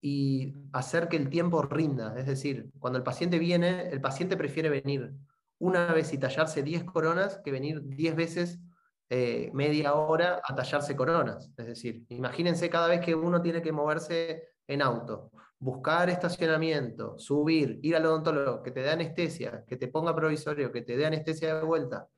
y hacer que el tiempo rinda. Es decir, cuando el paciente viene, el paciente prefiere venir una vez y tallarse 10 coronas que venir 10 veces eh, media hora a tallarse coronas. Es decir, imagínense cada vez que uno tiene que moverse en auto, buscar estacionamiento, subir, ir al odontólogo, que te dé anestesia, que te ponga provisorio, que te dé anestesia de vuelta.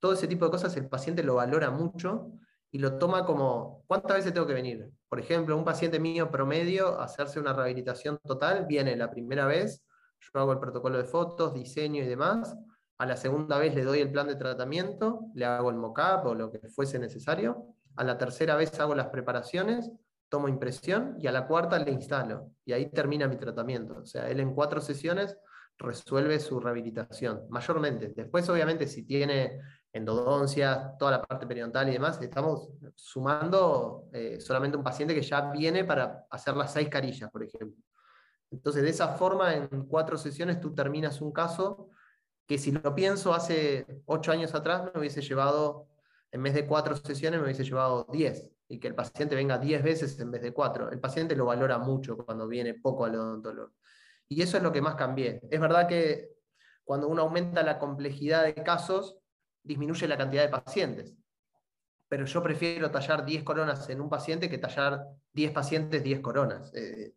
Todo ese tipo de cosas el paciente lo valora mucho y lo toma como, ¿cuántas veces tengo que venir? Por ejemplo, un paciente mío promedio, hacerse una rehabilitación total, viene la primera vez, yo hago el protocolo de fotos, diseño y demás, a la segunda vez le doy el plan de tratamiento, le hago el mock-up o lo que fuese necesario, a la tercera vez hago las preparaciones, tomo impresión y a la cuarta le instalo. Y ahí termina mi tratamiento. O sea, él en cuatro sesiones resuelve su rehabilitación, mayormente. Después, obviamente, si tiene endodoncia, toda la parte periodontal y demás, estamos sumando eh, solamente un paciente que ya viene para hacer las seis carillas, por ejemplo. Entonces, de esa forma, en cuatro sesiones tú terminas un caso que si lo pienso hace ocho años atrás me hubiese llevado, en vez de cuatro sesiones, me hubiese llevado diez. Y que el paciente venga diez veces en vez de cuatro. El paciente lo valora mucho cuando viene poco al odontólogo. Y eso es lo que más cambié. Es verdad que cuando uno aumenta la complejidad de casos, disminuye la cantidad de pacientes. Pero yo prefiero tallar 10 coronas en un paciente que tallar 10 pacientes, 10 coronas. Eh,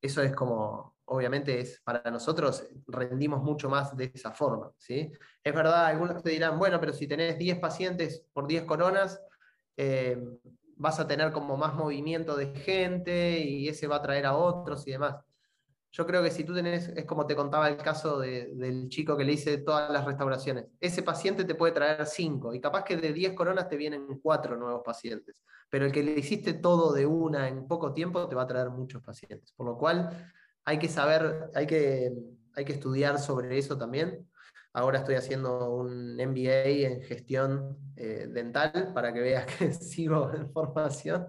eso es como, obviamente, es para nosotros rendimos mucho más de esa forma. ¿sí? Es verdad, algunos te dirán, bueno, pero si tenés 10 pacientes por 10 coronas, eh, vas a tener como más movimiento de gente y ese va a traer a otros y demás. Yo creo que si tú tenés, es como te contaba el caso del chico que le hice todas las restauraciones, ese paciente te puede traer 5 y capaz que de 10 coronas te vienen 4 nuevos pacientes, pero el que le hiciste todo de una en poco tiempo te va a traer muchos pacientes, por lo cual hay que saber, hay que, hay que estudiar sobre eso también. Ahora estoy haciendo un MBA en gestión eh, dental para que veas que sigo en formación.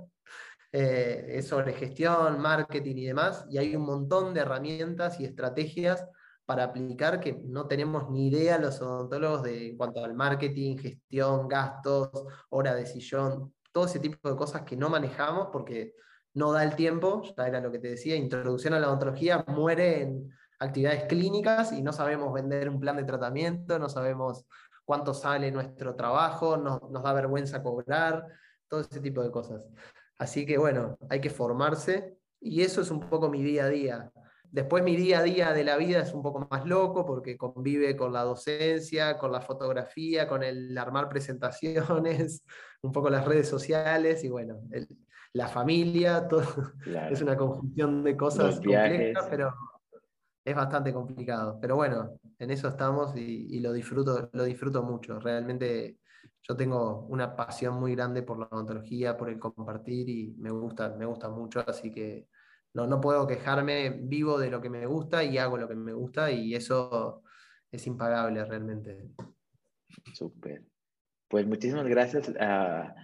Eh, es sobre gestión, marketing y demás, y hay un montón de herramientas y estrategias para aplicar que no tenemos ni idea los odontólogos de en cuanto al marketing, gestión, gastos, hora de sillón, todo ese tipo de cosas que no manejamos porque no da el tiempo, ya era lo que te decía, introducción a la odontología muere en actividades clínicas y no sabemos vender un plan de tratamiento, no sabemos cuánto sale nuestro trabajo, nos da vergüenza cobrar, todo ese tipo de cosas. Así que bueno, hay que formarse y eso es un poco mi día a día. Después mi día a día de la vida es un poco más loco porque convive con la docencia, con la fotografía, con el armar presentaciones, un poco las redes sociales y bueno, la familia, todo es una conjunción de cosas complejas, pero es bastante complicado. Pero bueno, en eso estamos y, y, lo, disfruto, lo disfruto mucho. Realmente yo tengo una pasión muy grande por la odontología, por el compartir y me gusta, me gusta mucho, así que no, no puedo quejarme, vivo de lo que me gusta y hago lo que me gusta y eso es impagable realmente. Súper. Pues muchísimas gracias a,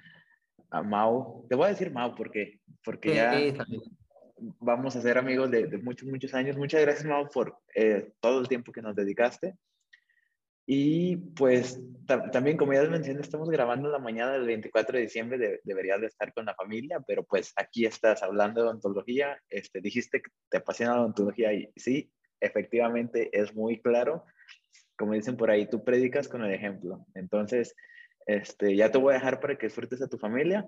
a, Mau. Te voy a decir Mau porque, porque ya vamos a ser amigos de, de, muchos, muchos años. Muchas gracias Mau por eh, todo el tiempo que nos dedicaste. Y pues también, como ya les mencioné, estamos grabando la mañana del 24 de diciembre, de, deberías de estar con la familia, pero pues aquí estás hablando de odontología, este, dijiste que te apasiona la odontología y sí, efectivamente es muy claro, como dicen por ahí, tú predicas con el ejemplo. Entonces, este, ya te voy a dejar para que disfrutes a tu familia.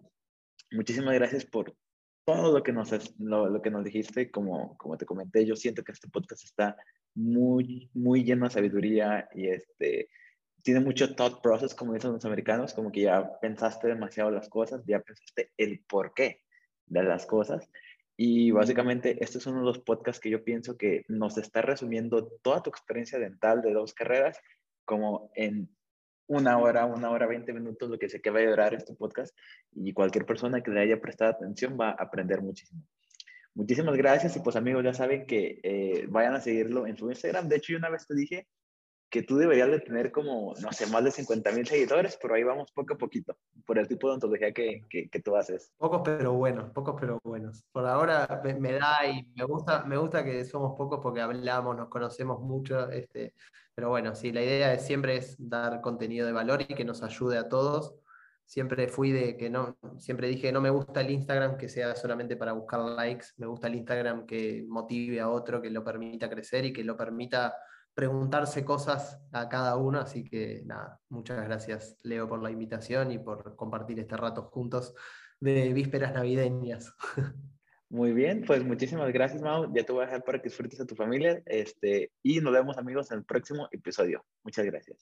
Muchísimas gracias por todo lo que nos, lo, lo que nos dijiste, como, como te comenté, yo siento que este podcast está muy, muy lleno de sabiduría y este, tiene mucho thought process, como dicen los americanos, como que ya pensaste demasiado las cosas, ya pensaste el porqué de las cosas. Y básicamente este es uno de los podcasts que yo pienso que nos está resumiendo toda tu experiencia dental de dos carreras como en una hora, una hora, 20 minutos, lo que sé que va a durar este podcast. Y cualquier persona que le haya prestado atención va a aprender muchísimo. Muchísimas gracias y pues amigos ya saben que eh, vayan a seguirlo en su Instagram. De hecho, yo una vez te dije que tú deberías de tener como, no sé, más de 50 mil seguidores, pero ahí vamos poco a poquito, por el tipo de ontología que, que, que, tú haces. Pocos pero buenos, pocos pero buenos. Por ahora me, me, da y me gusta, me gusta que somos pocos porque hablamos, nos conocemos mucho, este, pero bueno, sí, la idea siempre es dar contenido de valor y que nos ayude a todos siempre fui de que no, siempre dije, no me gusta el Instagram que sea solamente para buscar likes, me gusta el Instagram que motive a otro, que lo permita crecer y que lo permita preguntarse cosas a cada uno. Así que nada, muchas gracias Leo por la invitación y por compartir este rato juntos de vísperas navideñas. Muy bien, pues muchísimas gracias, Mau. Ya te voy a dejar para que disfrutes a tu familia. Este, y nos vemos, amigos, en el próximo episodio. Muchas gracias.